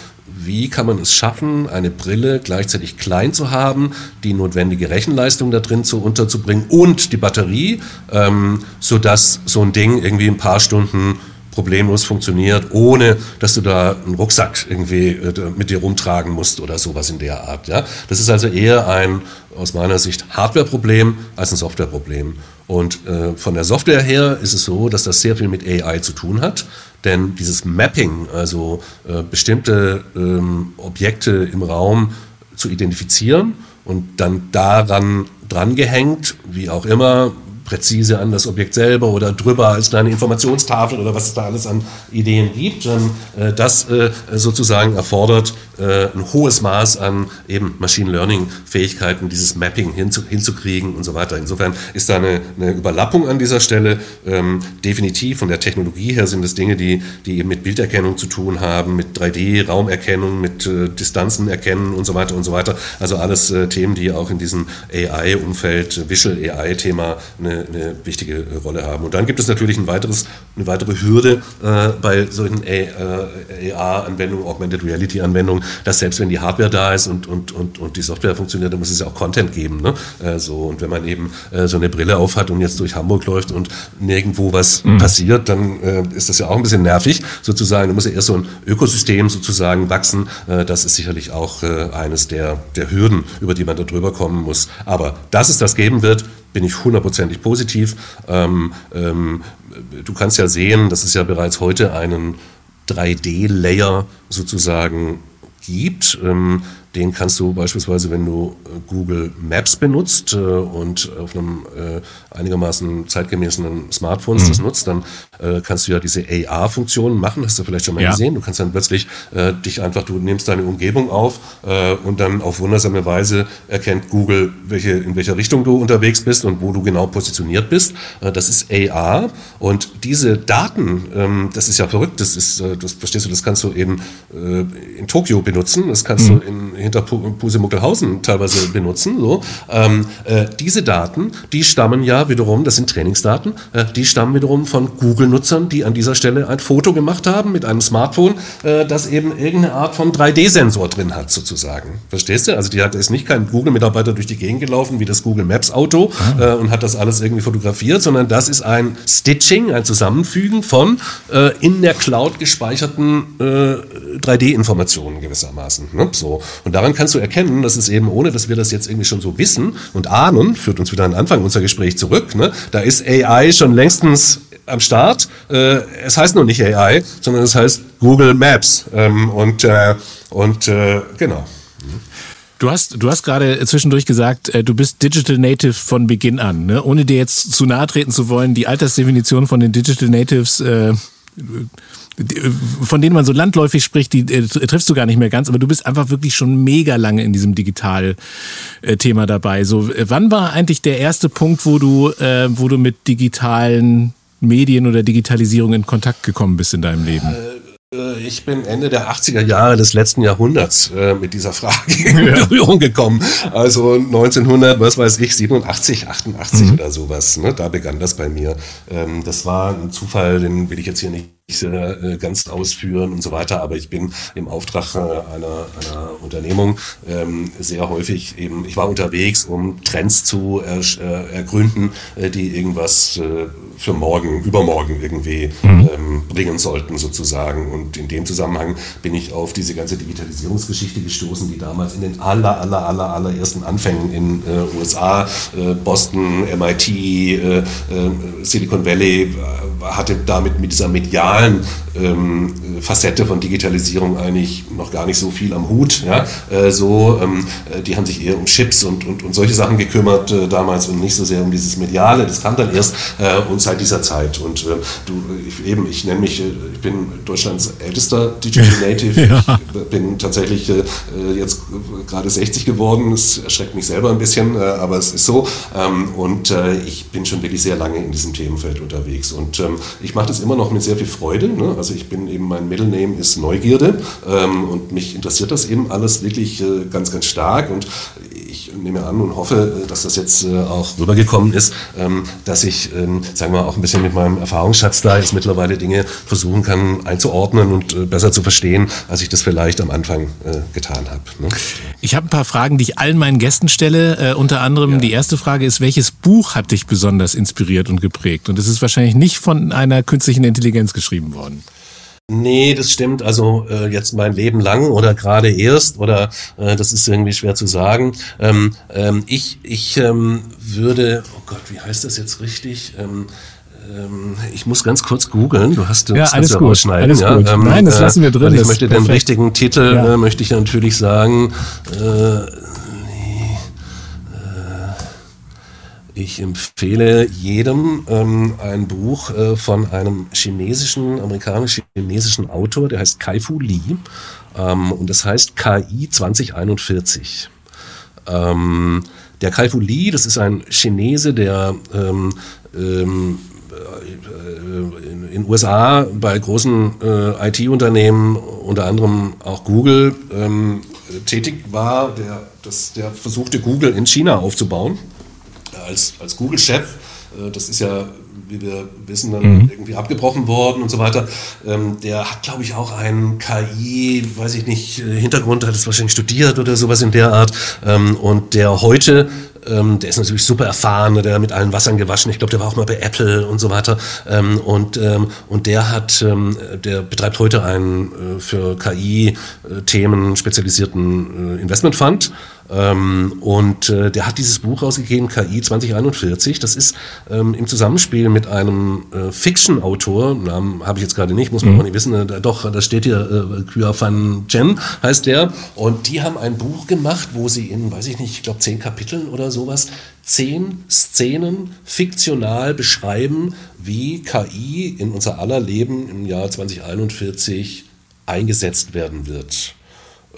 wie kann man es schaffen, eine Brille gleichzeitig klein zu haben, die notwendige Rechenleistung da drin zu, unterzubringen und die Batterie, ähm, sodass so ein Ding irgendwie ein paar Stunden problemlos funktioniert, ohne dass du da einen Rucksack irgendwie äh, mit dir rumtragen musst oder sowas in der Art. Ja? Das ist also eher ein aus meiner Sicht Hardware-Problem als ein Software-Problem. Und äh, von der Software her ist es so, dass das sehr viel mit AI zu tun hat. Denn dieses Mapping, also äh, bestimmte ähm, Objekte im Raum zu identifizieren und dann daran drangehängt, wie auch immer, präzise an das Objekt selber oder drüber als kleine Informationstafel oder was es da alles an Ideen gibt. Äh, das äh, sozusagen erfordert äh, ein hohes Maß an eben Machine Learning Fähigkeiten, dieses Mapping hinzu, hinzukriegen und so weiter. Insofern ist da eine, eine Überlappung an dieser Stelle. Ähm, definitiv von der Technologie her sind es Dinge, die, die eben mit Bilderkennung zu tun haben, mit 3D, Raumerkennung, mit äh, Distanzen erkennen und so weiter und so weiter. Also alles äh, Themen, die auch in diesem AI-Umfeld, Visual AI-Thema eine, eine, wichtige Rolle haben. Und dann gibt es natürlich ein weiteres, eine weitere Hürde äh, bei solchen AR-Anwendungen, Augmented Reality-Anwendungen, dass selbst wenn die Hardware da ist und, und, und, und die Software funktioniert, dann muss es ja auch Content geben. Ne? Äh, so, und wenn man eben äh, so eine Brille aufhat und jetzt durch Hamburg läuft und nirgendwo was mhm. passiert, dann äh, ist das ja auch ein bisschen nervig sozusagen. Da muss ja erst so ein Ökosystem sozusagen wachsen. Äh, das ist sicherlich auch äh, eines der, der Hürden, über die man da drüber kommen muss. Aber dass es das geben wird, bin ich hundertprozentig positiv. Ähm, ähm, du kannst ja sehen, dass es ja bereits heute einen 3D-Layer sozusagen gibt. Ähm, den kannst du beispielsweise, wenn du äh, Google Maps benutzt äh, und auf einem äh, einigermaßen zeitgemäßen Smartphone mhm. das nutzt, dann äh, kannst du ja diese AR-Funktionen machen, hast du vielleicht schon mal ja. gesehen. Du kannst dann plötzlich äh, dich einfach, du nimmst deine Umgebung auf äh, und dann auf wundersame Weise erkennt Google, welche, in welcher Richtung du unterwegs bist und wo du genau positioniert bist. das ist AR und diese Daten, ähm, das ist ja verrückt, das ist, das verstehst du, das kannst du eben in Tokio benutzen, das kannst mhm. du in hinter Pusemuckelhausen teilweise benutzen. So. Ähm, äh, diese Daten, die stammen ja wiederum, das sind Trainingsdaten, äh, die stammen wiederum von Google-Nutzern, die an dieser Stelle ein Foto gemacht haben mit einem Smartphone, äh, das eben irgendeine Art von 3D-Sensor drin hat, sozusagen. Verstehst du? Also die hat ist nicht kein Google-Mitarbeiter durch die Gegend gelaufen wie das Google Maps Auto ah. äh, und hat das alles irgendwie fotografiert, sondern das ist ein Stitching, ein Zusammenfügen von äh, in der Cloud gespeicherten 3D-Informationen äh, gewissermaßen. Ne? So. Und daran kannst du erkennen, dass es eben, ohne dass wir das jetzt irgendwie schon so wissen und ahnen, führt uns wieder an den Anfang unser Gespräch zurück, ne? da ist AI schon längstens am Start. Äh, es heißt nur nicht AI, sondern es heißt Google Maps. Ähm, und äh, und äh, genau. Du hast, du hast gerade zwischendurch gesagt, äh, du bist Digital Native von Beginn an. Ne? Ohne dir jetzt zu nahe treten zu wollen, die Altersdefinition von den Digital Natives äh, von denen man so landläufig spricht, die äh, triffst du gar nicht mehr ganz, aber du bist einfach wirklich schon mega lange in diesem Digital-Thema dabei. So, äh, wann war eigentlich der erste Punkt, wo du, äh, wo du mit digitalen Medien oder Digitalisierung in Kontakt gekommen bist in deinem Leben? Äh, ich bin Ende der 80er Jahre des letzten Jahrhunderts äh, mit dieser Frage in Berührung gekommen. Also 1900, was weiß ich, 87, 88 mhm. oder sowas. Ne? Da begann das bei mir. Ähm, das war ein Zufall, den will ich jetzt hier nicht äh, ganz ausführen und so weiter, aber ich bin im Auftrag äh, einer, einer Unternehmung ähm, sehr häufig eben, ich war unterwegs, um Trends zu er, äh, ergründen, äh, die irgendwas äh, für morgen, übermorgen irgendwie mhm. ähm, bringen sollten sozusagen. Und in dem Zusammenhang bin ich auf diese ganze Digitalisierungsgeschichte gestoßen, die damals in den aller, aller, aller, allerersten Anfängen in äh, USA, Boston, MIT, Silicon Valley hatte damit mit dieser medialen ähm, Facette von Digitalisierung eigentlich noch gar nicht so viel am Hut. Ja? Äh, so, ähm, äh, die haben sich eher um Chips und, und, und solche Sachen gekümmert äh, damals und nicht so sehr um dieses Mediale. Das kam dann erst äh, und seit dieser Zeit. Und äh, du, ich, eben, ich nenne mich, äh, ich bin Deutschlands ältester Digital Native. ja. Ich bin tatsächlich jetzt gerade 60 geworden. Das erschreckt mich selber ein bisschen, aber es ist so. Ähm, und ich bin schon wirklich sehr lange in diesem Themenfeld unterwegs. Und ähm, ich mache das immer noch mit sehr viel Freude. Ne? Also ich bin eben, mein Middle Name ist Neugierde ähm, und mich interessiert das eben alles wirklich äh, ganz, ganz stark und ich nehme an und hoffe, äh, dass das jetzt äh, auch rübergekommen ist, ähm, dass ich, ähm, sagen wir mal, auch ein bisschen mit meinem Erfahrungsschatz da jetzt mittlerweile Dinge versuchen kann einzuordnen und äh, besser zu verstehen, als ich das vielleicht am Anfang getan habe. Ne? Ich habe ein paar Fragen, die ich allen meinen Gästen stelle. Unter anderem ja. die erste Frage ist, welches Buch hat dich besonders inspiriert und geprägt? Und es ist wahrscheinlich nicht von einer künstlichen Intelligenz geschrieben worden. Nee, das stimmt. Also äh, jetzt mein Leben lang oder gerade erst oder äh, das ist irgendwie schwer zu sagen. Ähm, ähm, ich ich ähm, würde, oh Gott, wie heißt das jetzt richtig? Ähm, Ähm, ich muss ganz kurz googeln. Du hast ja, das alles ja gut, rausschneiden. alles ja? gut. Ähm, Nein, das lassen wir drin. ich das möchte den perfekt. richtigen Titel, Ja. äh, möchte ich natürlich sagen. Äh, Ich empfehle jedem ähm, ein Buch äh, von einem chinesischen, amerikanisch-chinesischen Autor, der heißt Kai-Fu Lee. Ähm, und das heißt KI 2041. Ähm, der Kai-Fu Lee, das ist ein Chinese, der ähm, ähm, äh, in den USA bei großen äh, IT-Unternehmen, unter anderem auch Google, ähm, tätig war, der, das, der versuchte, Google in China aufzubauen als, als Google-Chef, äh, das ist ja, wie wir wissen, dann irgendwie abgebrochen worden und so weiter, ähm, der hat, glaube ich, auch einen KI, weiß ich nicht, äh, Hintergrund, hat es wahrscheinlich studiert oder sowas in der Art. Ähm, und der heute, ähm, der ist natürlich super erfahren, der hat mit allen Wassern gewaschen. Ich glaube, der war auch mal bei Apple und so weiter. Und, und der hat, der betreibt heute einen äh, für KI-Themen spezialisierten äh, Investmentfund. Ähm, und äh, der hat dieses Buch rausgegeben, KI 2041. Das ist ähm, im Zusammenspiel mit einem äh, Fiction-Autor, Namen habe ich jetzt gerade nicht, muss man auch nicht wissen, äh, doch, da steht hier äh, Kya Van Chen heißt der. Und die haben ein Buch gemacht, wo sie in, weiß ich nicht, ich glaube zehn Kapiteln oder sowas, zehn Szenen fiktional beschreiben, wie KI in unser aller Leben im Jahr 2041 eingesetzt werden wird.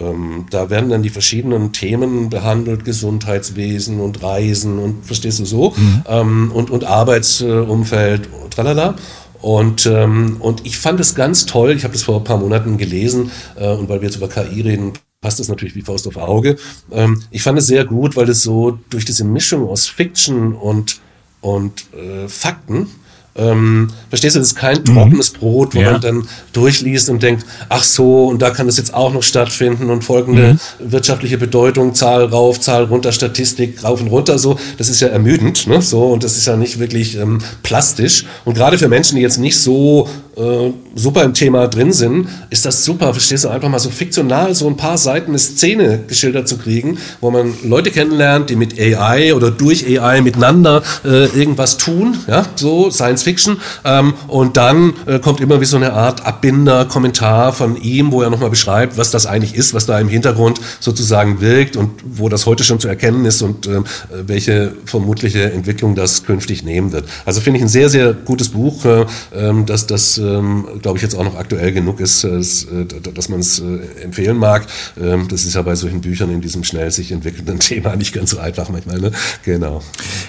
Ähm, da werden dann die verschiedenen Themen behandelt, Gesundheitswesen und Reisen und verstehst du so, ähm, und, und Arbeitsumfeld, tralala. Und, ähm, und ich fand es ganz toll, ich habe das vor ein paar Monaten gelesen, äh, und weil wir jetzt über KI reden, passt das natürlich wie Faust auf Auge. Ähm, ich fand es sehr gut, weil es so durch diese Mischung aus Fiction und, und äh, Fakten, ähm, verstehst du, das ist kein trockenes Brot, wo Ja. man dann durchliest und denkt, ach so, und da kann das jetzt auch noch stattfinden und folgende wirtschaftliche Bedeutung, Zahl rauf, Zahl runter, Statistik rauf und runter, so, das ist ja ermüdend, ne, so, und das ist ja nicht wirklich ähm, plastisch. Und gerade für Menschen, die jetzt nicht so äh, super im Thema drin sind, ist das super, verstehst du, einfach mal so fiktional so ein paar Seiten eine Szene geschildert zu kriegen, wo man Leute kennenlernt, die mit AI oder durch AI miteinander äh, irgendwas tun, ja, so Science Fiction. Ähm, und dann äh, kommt immer wie so eine Art Abbinder, Kommentar von ihm, wo er nochmal beschreibt, was das eigentlich ist, was da im Hintergrund sozusagen wirkt und wo das heute schon zu erkennen ist und ähm, welche vermutliche Entwicklung das künftig nehmen wird. Also finde ich ein sehr, sehr gutes Buch, äh, ähm, dass das, ähm, glaube ich, jetzt auch noch aktuell genug ist, äh, dass, äh, dass man es äh, empfehlen mag. Ähm, das ist ja bei solchen Büchern in diesem schnell sich entwickelnden Thema nicht ganz so einfach manchmal. Ne? Genau.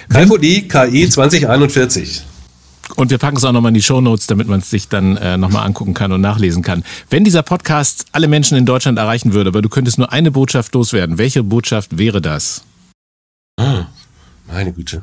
Kalfodi, KI 2041. Und wir packen es auch nochmal in die Shownotes, damit man es sich dann äh, nochmal angucken kann und nachlesen kann. Wenn dieser Podcast alle Menschen in Deutschland erreichen würde, aber du könntest nur eine Botschaft loswerden, welche Botschaft wäre das? Ah, meine Güte.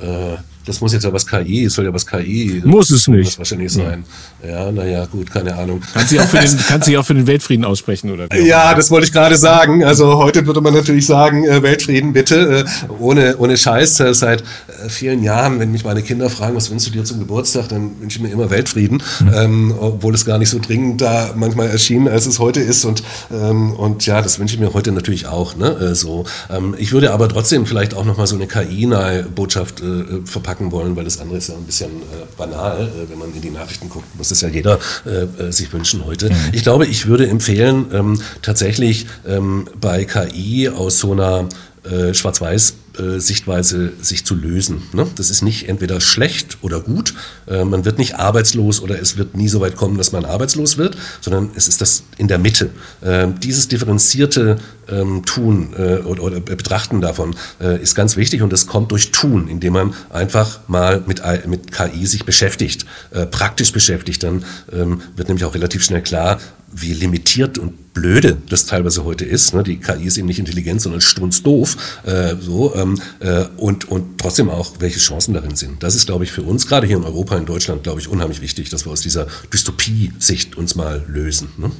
Äh, das muss jetzt ja was KI, es soll ja was KI. Muss es nicht. Das wahrscheinlich sein. Ja, naja, gut, keine Ahnung. Kannst du auch für den, kannst du dich auch für den Weltfrieden aussprechen, oder? Ja, das wollte ich gerade sagen. Also heute würde man natürlich sagen, äh, Weltfrieden bitte, äh, ohne, ohne Scheiß. Äh, seit vielen Jahren, wenn mich meine Kinder fragen, was wünschst du dir zum Geburtstag, dann wünsche ich mir immer Weltfrieden, ähm, obwohl es gar nicht so dringend da manchmal erschien, als es heute ist. Und, ähm, und ja, das wünsche ich mir heute natürlich auch. Ne? Äh, so. Ähm, ich würde aber trotzdem vielleicht auch nochmal so eine KI-nahe Botschaft äh, verpacken wollen, weil das andere ist ja ein bisschen äh, banal, äh, wenn man in die Nachrichten guckt, muss das ja jeder äh, äh, sich wünschen heute. Ich glaube, ich würde empfehlen, ähm, tatsächlich ähm, bei KI aus so einer äh, Schwarz-Weiß äh, Sichtweise sich zu lösen. Ne? Das ist nicht entweder schlecht oder gut. Äh, man wird nicht arbeitslos oder es wird nie so weit kommen, dass man arbeitslos wird, sondern es ist das in der Mitte. Äh, dieses differenzierte ähm, Tun äh, oder, oder Betrachten davon äh, ist ganz wichtig und das kommt durch Tun, indem man einfach mal mit, mit KI sich beschäftigt, äh, praktisch beschäftigt. Dann ähm, wird nämlich auch relativ schnell klar, wie limitiert und blöde das teilweise heute ist. Ne? Die KI ist eben nicht intelligent, sondern strunzdoof. Äh, so, ähm, äh, und, und trotzdem auch, welche Chancen darin sind. Das ist, glaube ich, für uns, gerade hier in Europa, in Deutschland, glaube ich, unheimlich wichtig, dass wir aus dieser Dystopie-Sicht uns mal lösen. Ne?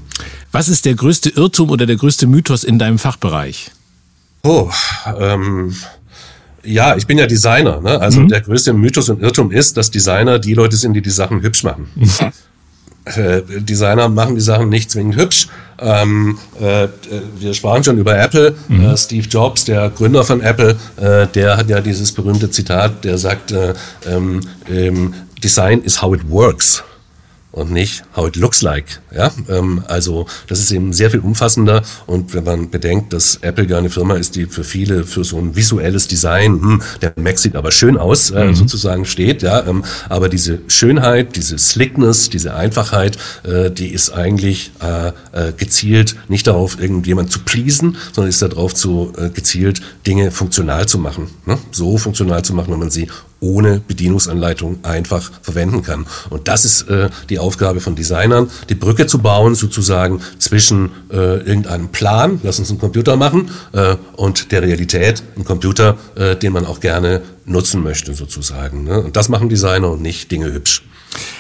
Was ist der größte Irrtum oder der größte Mythos in deinem Fachbereich? Oh, ähm, ja, ich bin ja Designer. Ne? Also der größte Mythos und Irrtum ist, dass Designer die Leute sind, die die Sachen hübsch machen. Äh, Designer machen die Sachen nicht zwingend hübsch. Ähm, äh, wir sprachen schon über Apple. Äh, Steve Jobs, der Gründer von Apple, äh, der hat ja dieses berühmte Zitat, der sagt, äh, ähm, ähm, Design is how it works und nicht how it looks like. Ja, ähm, also das ist eben sehr viel umfassender und wenn man bedenkt, dass Apple ja eine Firma ist, die für viele für so ein visuelles Design, hm, der Mac sieht aber schön aus, äh, mhm. sozusagen steht, ja, ähm, aber diese Schönheit, diese Slickness, diese Einfachheit, äh, die ist eigentlich äh, äh, gezielt nicht darauf, irgendjemand zu pleasen, sondern ist darauf zu äh, gezielt Dinge funktional zu machen, ne? so funktional zu machen, wenn man sie ohne Bedienungsanleitung einfach verwenden kann. Und das ist äh, die Aufgabe von Designern, die Brücke zu bauen sozusagen zwischen äh, irgendeinem Plan, lass uns einen Computer machen, äh, und der Realität, ein Computer, äh, den man auch gerne nutzen möchte sozusagen. Ne? Und das machen Designer und nicht Dinge hübsch.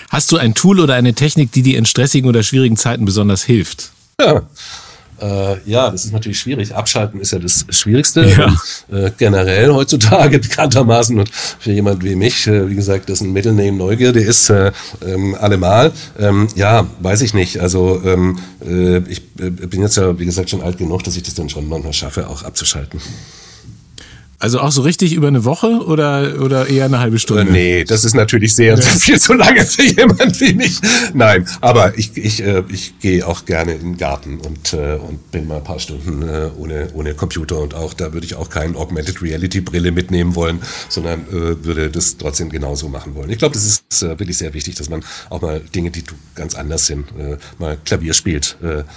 Hast du ein Tool oder eine Technik, die dir in stressigen oder schwierigen Zeiten besonders hilft? Ja. Äh, ja, das ist natürlich schwierig. Abschalten ist ja das Schwierigste. Ja. Und, äh, generell heutzutage bekanntermaßen und für jemand wie mich, äh, wie gesagt, dessen Mittelname Neugierde ist, äh, ähm, allemal. Ähm, ja, weiß ich nicht. Also ähm, äh, ich äh, bin jetzt ja, wie gesagt, schon alt genug, dass ich das dann schon manchmal schaffe, auch abzuschalten. Also auch so richtig über eine Woche oder, oder eher eine halbe Stunde? Äh, nee, das ist natürlich sehr, ja. viel zu lange für jemand wie mich. Nein, aber ich, ich, äh, ich gehe auch gerne in den Garten und, äh, und bin mal ein paar Stunden äh, ohne, ohne Computer und auch da würde ich auch keine Augmented Reality Brille mitnehmen wollen, sondern äh, würde das trotzdem genauso machen wollen. Ich glaube, das ist äh, wirklich sehr wichtig, dass man auch mal Dinge, die ganz anders sind, mal Klavier spielt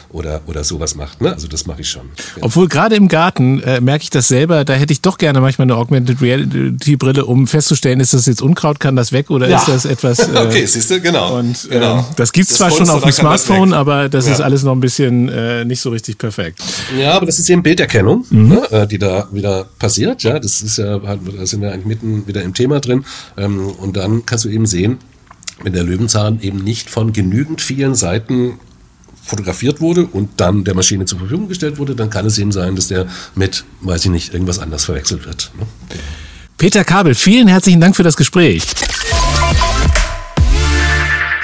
oder, oder sowas macht. Ne? Also das mache ich schon. Ja. Obwohl gerade im Garten merke ich das selber, da hätte ich doch gerne gerne manchmal eine Augmented Reality Brille, um festzustellen, ist das jetzt Unkraut, kann das weg oder ja. ist das etwas. Äh, okay, siehst du, genau. Und äh, genau. das gibt's das zwar schon auf dem Smartphone, das aber das ja. ist alles noch ein bisschen äh, nicht so richtig perfekt. Ja, aber das ist eben Bilderkennung, mhm. ne, äh, die da wieder passiert. Ja, das ist ja, da sind wir eigentlich mitten wieder im Thema drin. Ähm, und dann kannst du eben sehen, wenn der Löwenzahn eben nicht von genügend vielen Seiten fotografiert wurde und dann der Maschine zur Verfügung gestellt wurde, dann kann es eben sein, dass der mit, weiß ich nicht, irgendwas anders verwechselt wird. Ne? Peter Kabel, vielen herzlichen Dank für das Gespräch.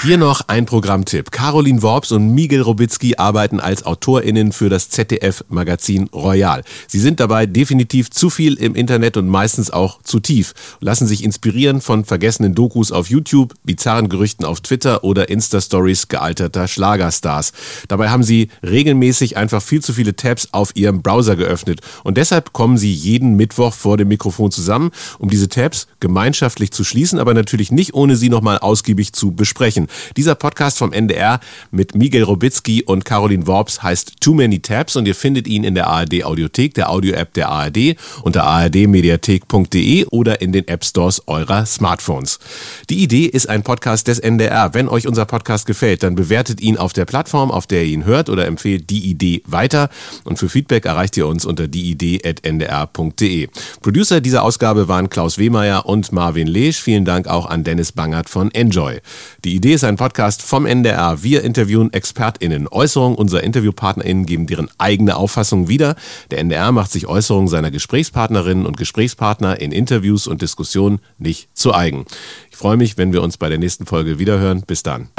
Hier noch ein Programmtipp. Caroline Worps und Miguel Robitzky arbeiten als AutorInnen für das ZDF-Magazin Royal. Sie sind dabei definitiv zu viel im Internet und meistens auch zu tief. Lassen sich inspirieren von vergessenen Dokus auf YouTube, bizarren Gerüchten auf Twitter oder Insta-Stories gealterter Schlagerstars. Dabei haben sie regelmäßig einfach viel zu viele Tabs auf ihrem Browser geöffnet. Und deshalb kommen sie jeden Mittwoch vor dem Mikrofon zusammen, um diese Tabs gemeinschaftlich zu schließen, aber natürlich nicht ohne sie nochmal ausgiebig zu besprechen. Dieser Podcast vom NDR mit Miguel Robitzky und Caroline Worps heißt Too Many Tabs und ihr findet ihn in der ARD Audiothek, der Audio-App der ARD, unter ardmediathek.de oder in den App Stores eurer Smartphones. Die Idee ist ein Podcast des NDR. Wenn euch unser Podcast gefällt, dann bewertet ihn auf der Plattform, auf der ihr ihn hört oder empfehlt die Idee weiter. Und für Feedback erreicht ihr uns unter dieidee.ndr.de. Producer dieser Ausgabe waren Klaus Wehmeier und Marvin Lesch. Vielen Dank auch an Dennis Bangert von Enjoy. Die Idee ist ein Podcast vom NDR. Wir interviewen ExpertInnen. Äußerungen unserer InterviewpartnerInnen geben deren eigene Auffassung wieder. Der NDR macht sich Äußerungen seiner Gesprächspartnerinnen und Gesprächspartner in Interviews und Diskussionen nicht zu eigen. Ich freue mich, wenn wir uns bei der nächsten Folge wiederhören. Bis dann.